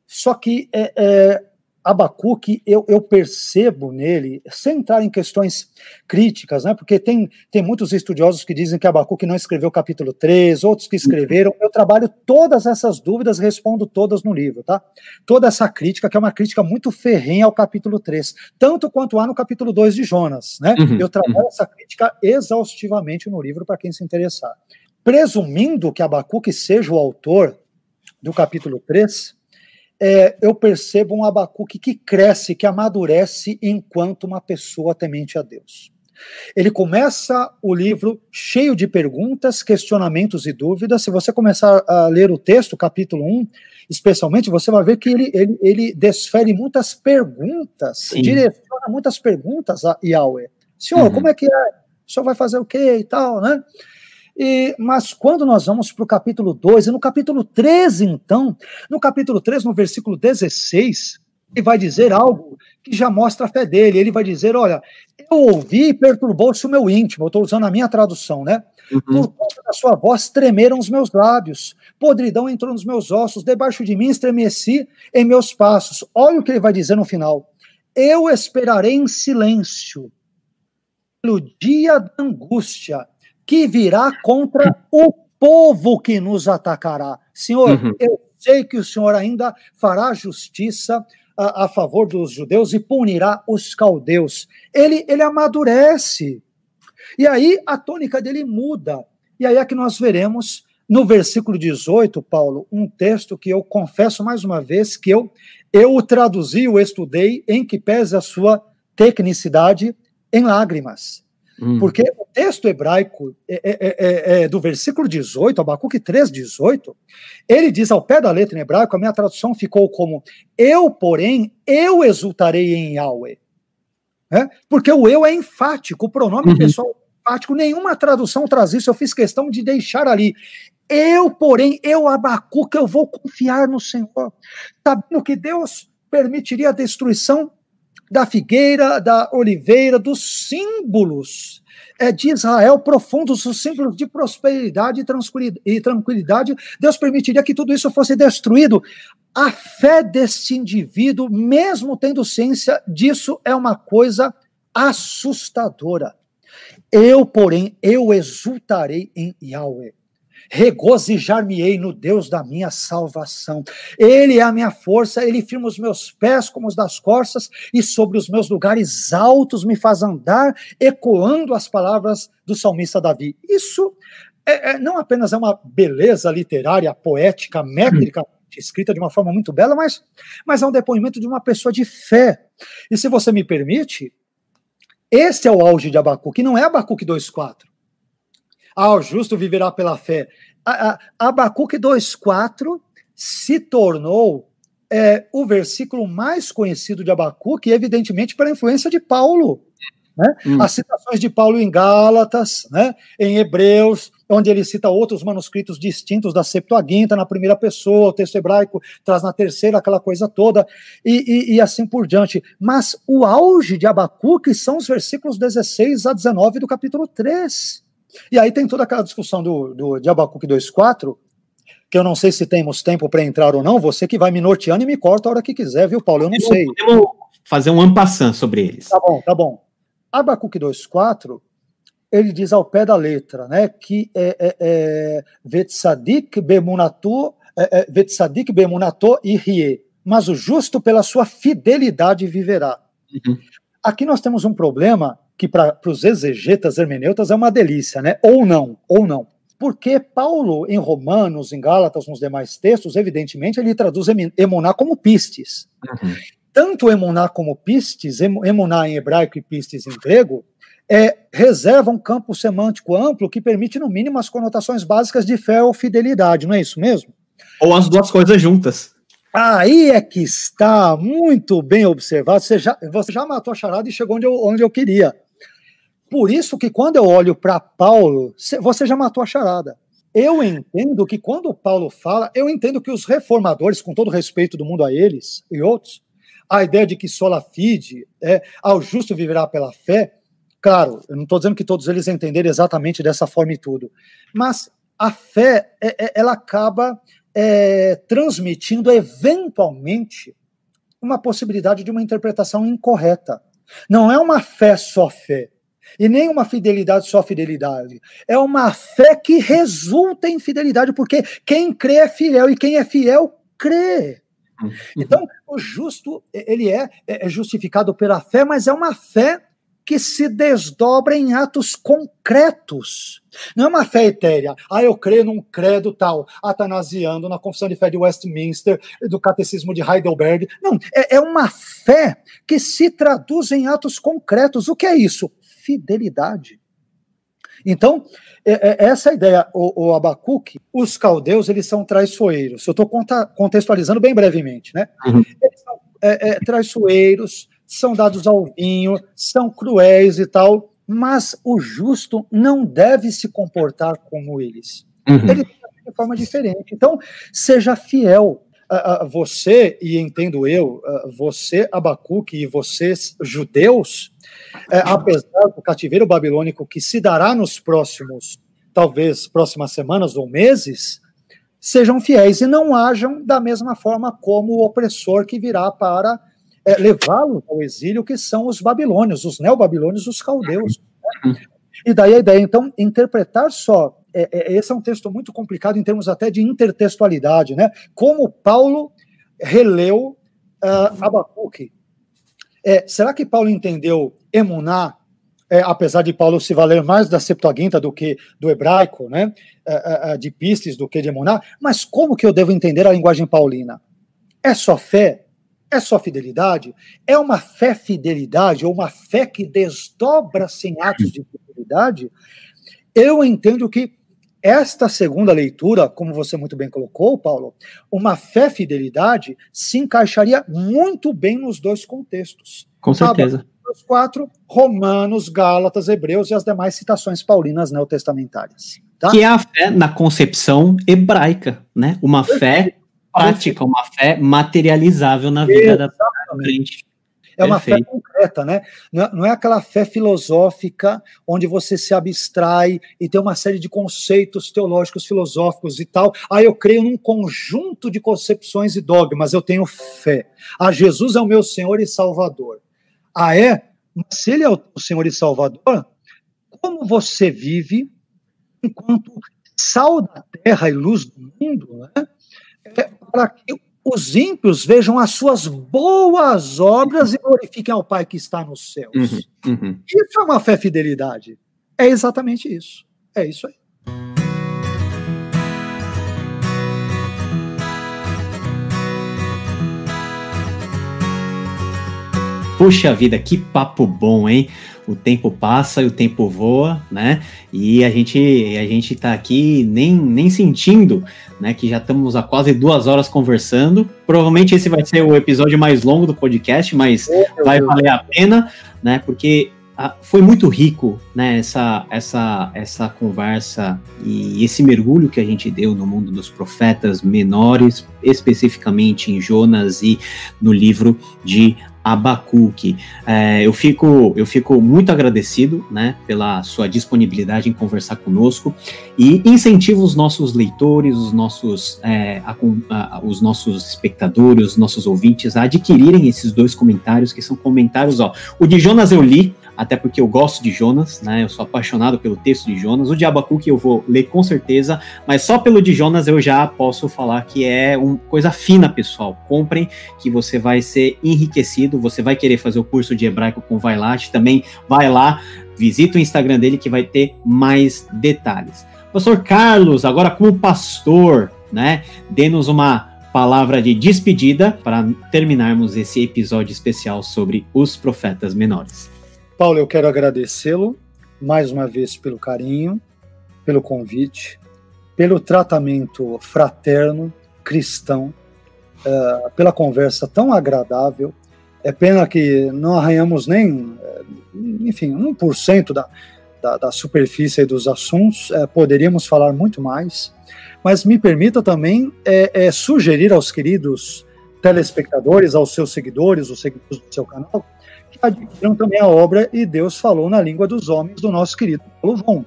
[SPEAKER 3] Só que é, é, Abacuque, eu, eu percebo nele, sem entrar em questões críticas, né, porque tem, tem muitos estudiosos que dizem que Abacuque não escreveu o capítulo 3, outros que escreveram. Eu trabalho todas essas dúvidas, respondo todas no livro, tá? Toda essa crítica, que é uma crítica muito ferrenha ao capítulo 3, tanto quanto há no capítulo 2 de Jonas, né? Uhum, eu trabalho uhum. essa crítica exaustivamente no livro para quem se interessar. Presumindo que Abacuque seja o autor do capítulo 3, é, eu percebo um Abacuque que cresce, que amadurece enquanto uma pessoa temente a Deus. Ele começa o livro cheio de perguntas, questionamentos e dúvidas. Se você começar a ler o texto, capítulo 1, especialmente, você vai ver que ele, ele, ele desfere muitas perguntas, Sim. direciona muitas perguntas a Yahweh. Senhor, uhum. como é que é? O senhor vai fazer o quê e tal, né? E, mas quando nós vamos para o capítulo 2, e no capítulo 13, então, no capítulo 3, no versículo 16, ele vai dizer algo que já mostra a fé dele. Ele vai dizer: Olha, eu ouvi e perturbou-se o meu íntimo. Eu estou usando a minha tradução, né? Uhum. Por conta da sua voz tremeram os meus lábios, podridão entrou nos meus ossos, debaixo de mim estremeci em meus passos. Olha o que ele vai dizer no final: Eu esperarei em silêncio pelo dia da angústia que virá contra o povo que nos atacará. Senhor, uhum. eu sei que o Senhor ainda fará justiça a, a, favor dos judeus e punirá os caldeus. Ele, ele amadurece. E aí a tônica dele muda. E aí é que nós veremos no versículo 18, Paulo, um texto que eu confesso mais uma vez que eu, eu o traduzi, o estudei, em que pese a sua tecnicidade, em lágrimas. Hum. Porque o texto hebraico é, é, é, é, do versículo 18, Abacuque 3, 18, ele diz ao pé da letra em hebraico, a minha tradução ficou como: Eu, porém, eu exultarei em Yahweh. É? Porque o eu é enfático, o pronome uhum. pessoal é enfático, nenhuma tradução traz isso, eu fiz questão de deixar ali. Eu, porém, eu, Abacuque, eu vou confiar no Senhor, sabendo que Deus permitiria a destruição da figueira, da oliveira, dos símbolos é, de Israel profundos, os símbolos de prosperidade e tranquilidade. Deus permitiria que tudo isso fosse destruído. A fé deste indivíduo, mesmo tendo ciência disso, é uma coisa assustadora. Eu, porém, eu exultarei em Yahweh regozijar-me-ei no Deus da minha salvação. Ele é a minha força, ele firma os meus pés como os das corças, e sobre os meus lugares altos me faz andar, ecoando as palavras do salmista Davi. Isso é, é, não apenas é uma beleza literária, poética, métrica, escrita de uma forma muito bela, mas, mas é um depoimento de uma pessoa de fé. E se você me permite, esse é o auge de Abacuque, não é Abacuque 2.4. Ah, o justo viverá pela fé. Abacuque 2,4 se tornou é, o versículo mais conhecido de Abacuque, evidentemente pela influência de Paulo. Né? Hum. As citações de Paulo em Gálatas, né? em Hebreus, onde ele cita outros manuscritos distintos da Septuaginta na primeira pessoa, o texto hebraico traz na terceira aquela coisa toda, e, e, e assim por diante. Mas o auge de Abacuque são os versículos 16 a 19 do capítulo 3. E aí tem toda aquela discussão do, do, de Abacuque 2.4, que eu não sei se temos tempo para entrar ou não, você que vai me norteando e me corta a hora que quiser, viu, Paulo? Eu não sei. Podemos
[SPEAKER 2] fazer um ampassant sobre eles.
[SPEAKER 3] Tá bom, tá bom. Abacuque 2.4, ele diz ao pé da letra, né, que é, é, é Vetsadik bemunato, é, é, Vetsadik bemunato e rie, mas o justo pela sua fidelidade viverá. Uhum. Aqui nós temos um problema que para os exegetas hermeneutas é uma delícia, né? Ou não, ou não. Porque Paulo, em Romanos, em Gálatas, nos demais textos, evidentemente, ele traduz emuná como pistes. Uhum. Tanto emuná como pistes, emuná em hebraico e pistes em grego, é, reserva um campo semântico amplo que permite, no mínimo, as conotações básicas de fé ou fidelidade, não é isso mesmo?
[SPEAKER 2] Ou as duas coisas juntas.
[SPEAKER 3] Aí é que está muito bem observado. Você já, você já matou a charada e chegou onde eu, onde eu queria. Por isso que quando eu olho para Paulo, você já matou a charada. Eu entendo que quando Paulo fala, eu entendo que os reformadores, com todo respeito do mundo a eles e outros, a ideia de que sola fide, é, ao justo viverá pela fé, claro, eu não estou dizendo que todos eles entenderam exatamente dessa forma e tudo, mas a fé, é, é, ela acaba é, transmitindo eventualmente uma possibilidade de uma interpretação incorreta. Não é uma fé só fé. E nem uma fidelidade só fidelidade. É uma fé que resulta em fidelidade, porque quem crê é fiel e quem é fiel crê. Uhum. Então, o justo, ele é, é justificado pela fé, mas é uma fé que se desdobra em atos concretos. Não é uma fé etérea. Ah, eu creio num credo tal, atanasiando na Confissão de Fé de Westminster, do Catecismo de Heidelberg. Não, é, é uma fé que se traduz em atos concretos. O que é isso? Fidelidade. Então, é, é, essa ideia, o, o Abacuque, os caldeus, eles são traiçoeiros. Eu estou contextualizando bem brevemente, né? Uhum. Eles são é, é, traiçoeiros, são dados ao vinho, são cruéis e tal, mas o justo não deve se comportar como eles. Uhum. Ele tem de forma diferente. Então, seja fiel. Uh, você, e entendo eu, você, Abacuque, e vocês, judeus, uh, apesar do cativeiro babilônico que se dará nos próximos, talvez, próximas semanas ou meses, sejam fiéis e não hajam da mesma forma como o opressor que virá para é, levá-los ao exílio, que são os babilônios, os neobabilônios, os caldeus. Né? E daí a ideia, então, interpretar só. É, é, esse é um texto muito complicado em termos até de intertextualidade, né? Como Paulo releu uh, Abacuque. É, será que Paulo entendeu emuná, é, apesar de Paulo se valer mais da Septuaginta do que do hebraico, né? É, é, de pistes do que de emuná? Mas como que eu devo entender a linguagem paulina? É só fé? É só fidelidade? É uma fé fidelidade ou uma fé que desdobra-se em atos de fidelidade? Eu entendo que esta segunda leitura, como você muito bem colocou, Paulo, uma fé fidelidade se encaixaria muito bem nos dois contextos.
[SPEAKER 2] Com certeza.
[SPEAKER 3] Os quatro, Romanos, Gálatas, Hebreus e as demais citações paulinas neotestamentárias.
[SPEAKER 2] Tá? Que é a fé na concepção hebraica, né? Uma fé prática, uma fé materializável na vida Exatamente. da crente.
[SPEAKER 3] É uma Perfeito. fé concreta, né? É, não é aquela fé filosófica onde você se abstrai e tem uma série de conceitos teológicos, filosóficos e tal. Ah, eu creio num conjunto de concepções e dogmas, eu tenho fé. Ah, Jesus é o meu Senhor e Salvador. Ah, é? Mas se ele é o Senhor e Salvador, como você vive enquanto sal da terra e luz do mundo, né? É para que os ímpios vejam as suas boas obras e glorifiquem ao Pai que está nos céus. Uhum, uhum. Isso é uma fé fidelidade. É exatamente isso. É isso aí.
[SPEAKER 2] Puxa vida, que papo bom, hein? o tempo passa e o tempo voa, né? E a gente a gente está aqui nem, nem sentindo, né? Que já estamos há quase duas horas conversando. Provavelmente esse vai ser o episódio mais longo do podcast, mas oh, vai Deus. valer a pena, né? Porque ah, foi muito rico, né? Essa essa essa conversa e esse mergulho que a gente deu no mundo dos profetas menores, especificamente em Jonas e no livro de Abacuque. É, eu, fico, eu fico muito agradecido né, pela sua disponibilidade em conversar conosco e incentivo os nossos leitores, os nossos, é, a, a, os nossos espectadores, os nossos ouvintes a adquirirem esses dois comentários, que são comentários, ó. O de Jonas eu li, até porque eu gosto de Jonas, né? Eu sou apaixonado pelo texto de Jonas. O de Abacuque eu vou ler com certeza, mas só pelo de Jonas eu já posso falar que é uma coisa fina, pessoal. Comprem que você vai ser enriquecido, você vai querer fazer o curso de hebraico com Vailat, também vai lá, visita o Instagram dele que vai ter mais detalhes. Pastor Carlos, agora como pastor, né? Dê-nos uma palavra de despedida para terminarmos esse episódio especial sobre os profetas menores.
[SPEAKER 3] Paulo, eu quero agradecê-lo mais uma vez pelo carinho, pelo convite, pelo tratamento fraterno, cristão, uh, pela conversa tão agradável. É pena que não arranhamos nem, eh, enfim, 1% da, da, da superfície dos assuntos, uh, poderíamos falar muito mais, mas me permita também é, é, sugerir aos queridos telespectadores, aos seus seguidores, os seguidores do seu canal, que adquiram também a obra E Deus Falou na Língua dos Homens, do nosso querido Paulo Von.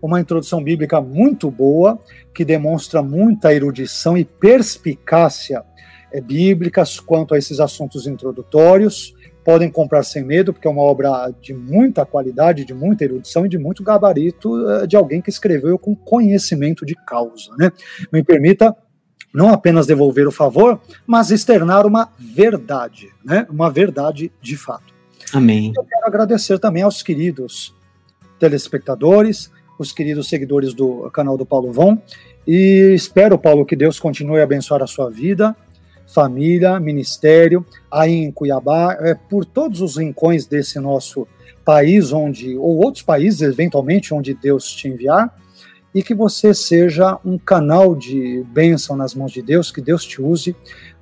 [SPEAKER 3] Uma introdução bíblica muito boa, que demonstra muita erudição e perspicácia é, bíblicas quanto a esses assuntos introdutórios. Podem comprar sem medo, porque é uma obra de muita qualidade, de muita erudição e de muito gabarito é, de alguém que escreveu com conhecimento de causa. Né? Me permita não apenas devolver o favor, mas externar uma verdade, né? uma verdade de fato.
[SPEAKER 2] Amém.
[SPEAKER 3] Eu quero agradecer também aos queridos telespectadores, os queridos seguidores do canal do Paulo Von, e espero, Paulo, que Deus continue a abençoar a sua vida, família, ministério, aí em Cuiabá, é, por todos os rincões desse nosso país, onde, ou outros países, eventualmente, onde Deus te enviar, e que você seja um canal de bênção nas mãos de Deus, que Deus te use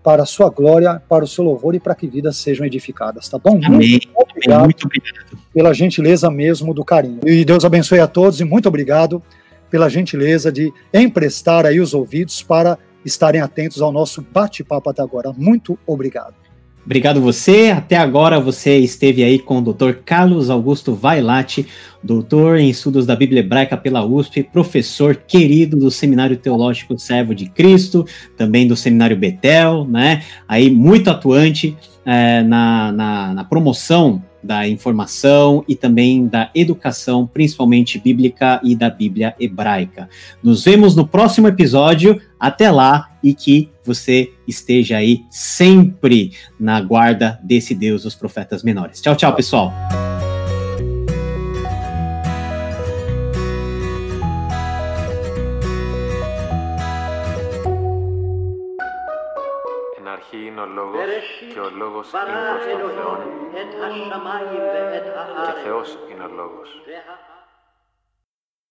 [SPEAKER 3] para a sua glória, para o seu louvor e para que vidas sejam edificadas, tá bom?
[SPEAKER 2] Amém. Muito obrigado, muito obrigado
[SPEAKER 3] pela gentileza mesmo do carinho. E Deus abençoe a todos e muito obrigado pela gentileza de emprestar aí os ouvidos para estarem atentos ao nosso bate-papo até agora. Muito obrigado.
[SPEAKER 2] Obrigado você. Até agora você esteve aí com o Dr. Carlos Augusto Vailate, doutor em estudos da Bíblia Hebraica pela USP, professor querido do Seminário Teológico Servo de Cristo, também do Seminário Betel, né? Aí muito atuante é, na, na, na promoção da informação e também da educação, principalmente bíblica e da Bíblia hebraica. Nos vemos no próximo episódio. Até lá e que você esteja aí sempre na guarda desse Deus dos profetas menores. Tchau, tchau, pessoal.
[SPEAKER 1] είναι ο Λόγος και ο Λόγος είναι προς τον Θεόν και Θεός είναι ο Λόγος.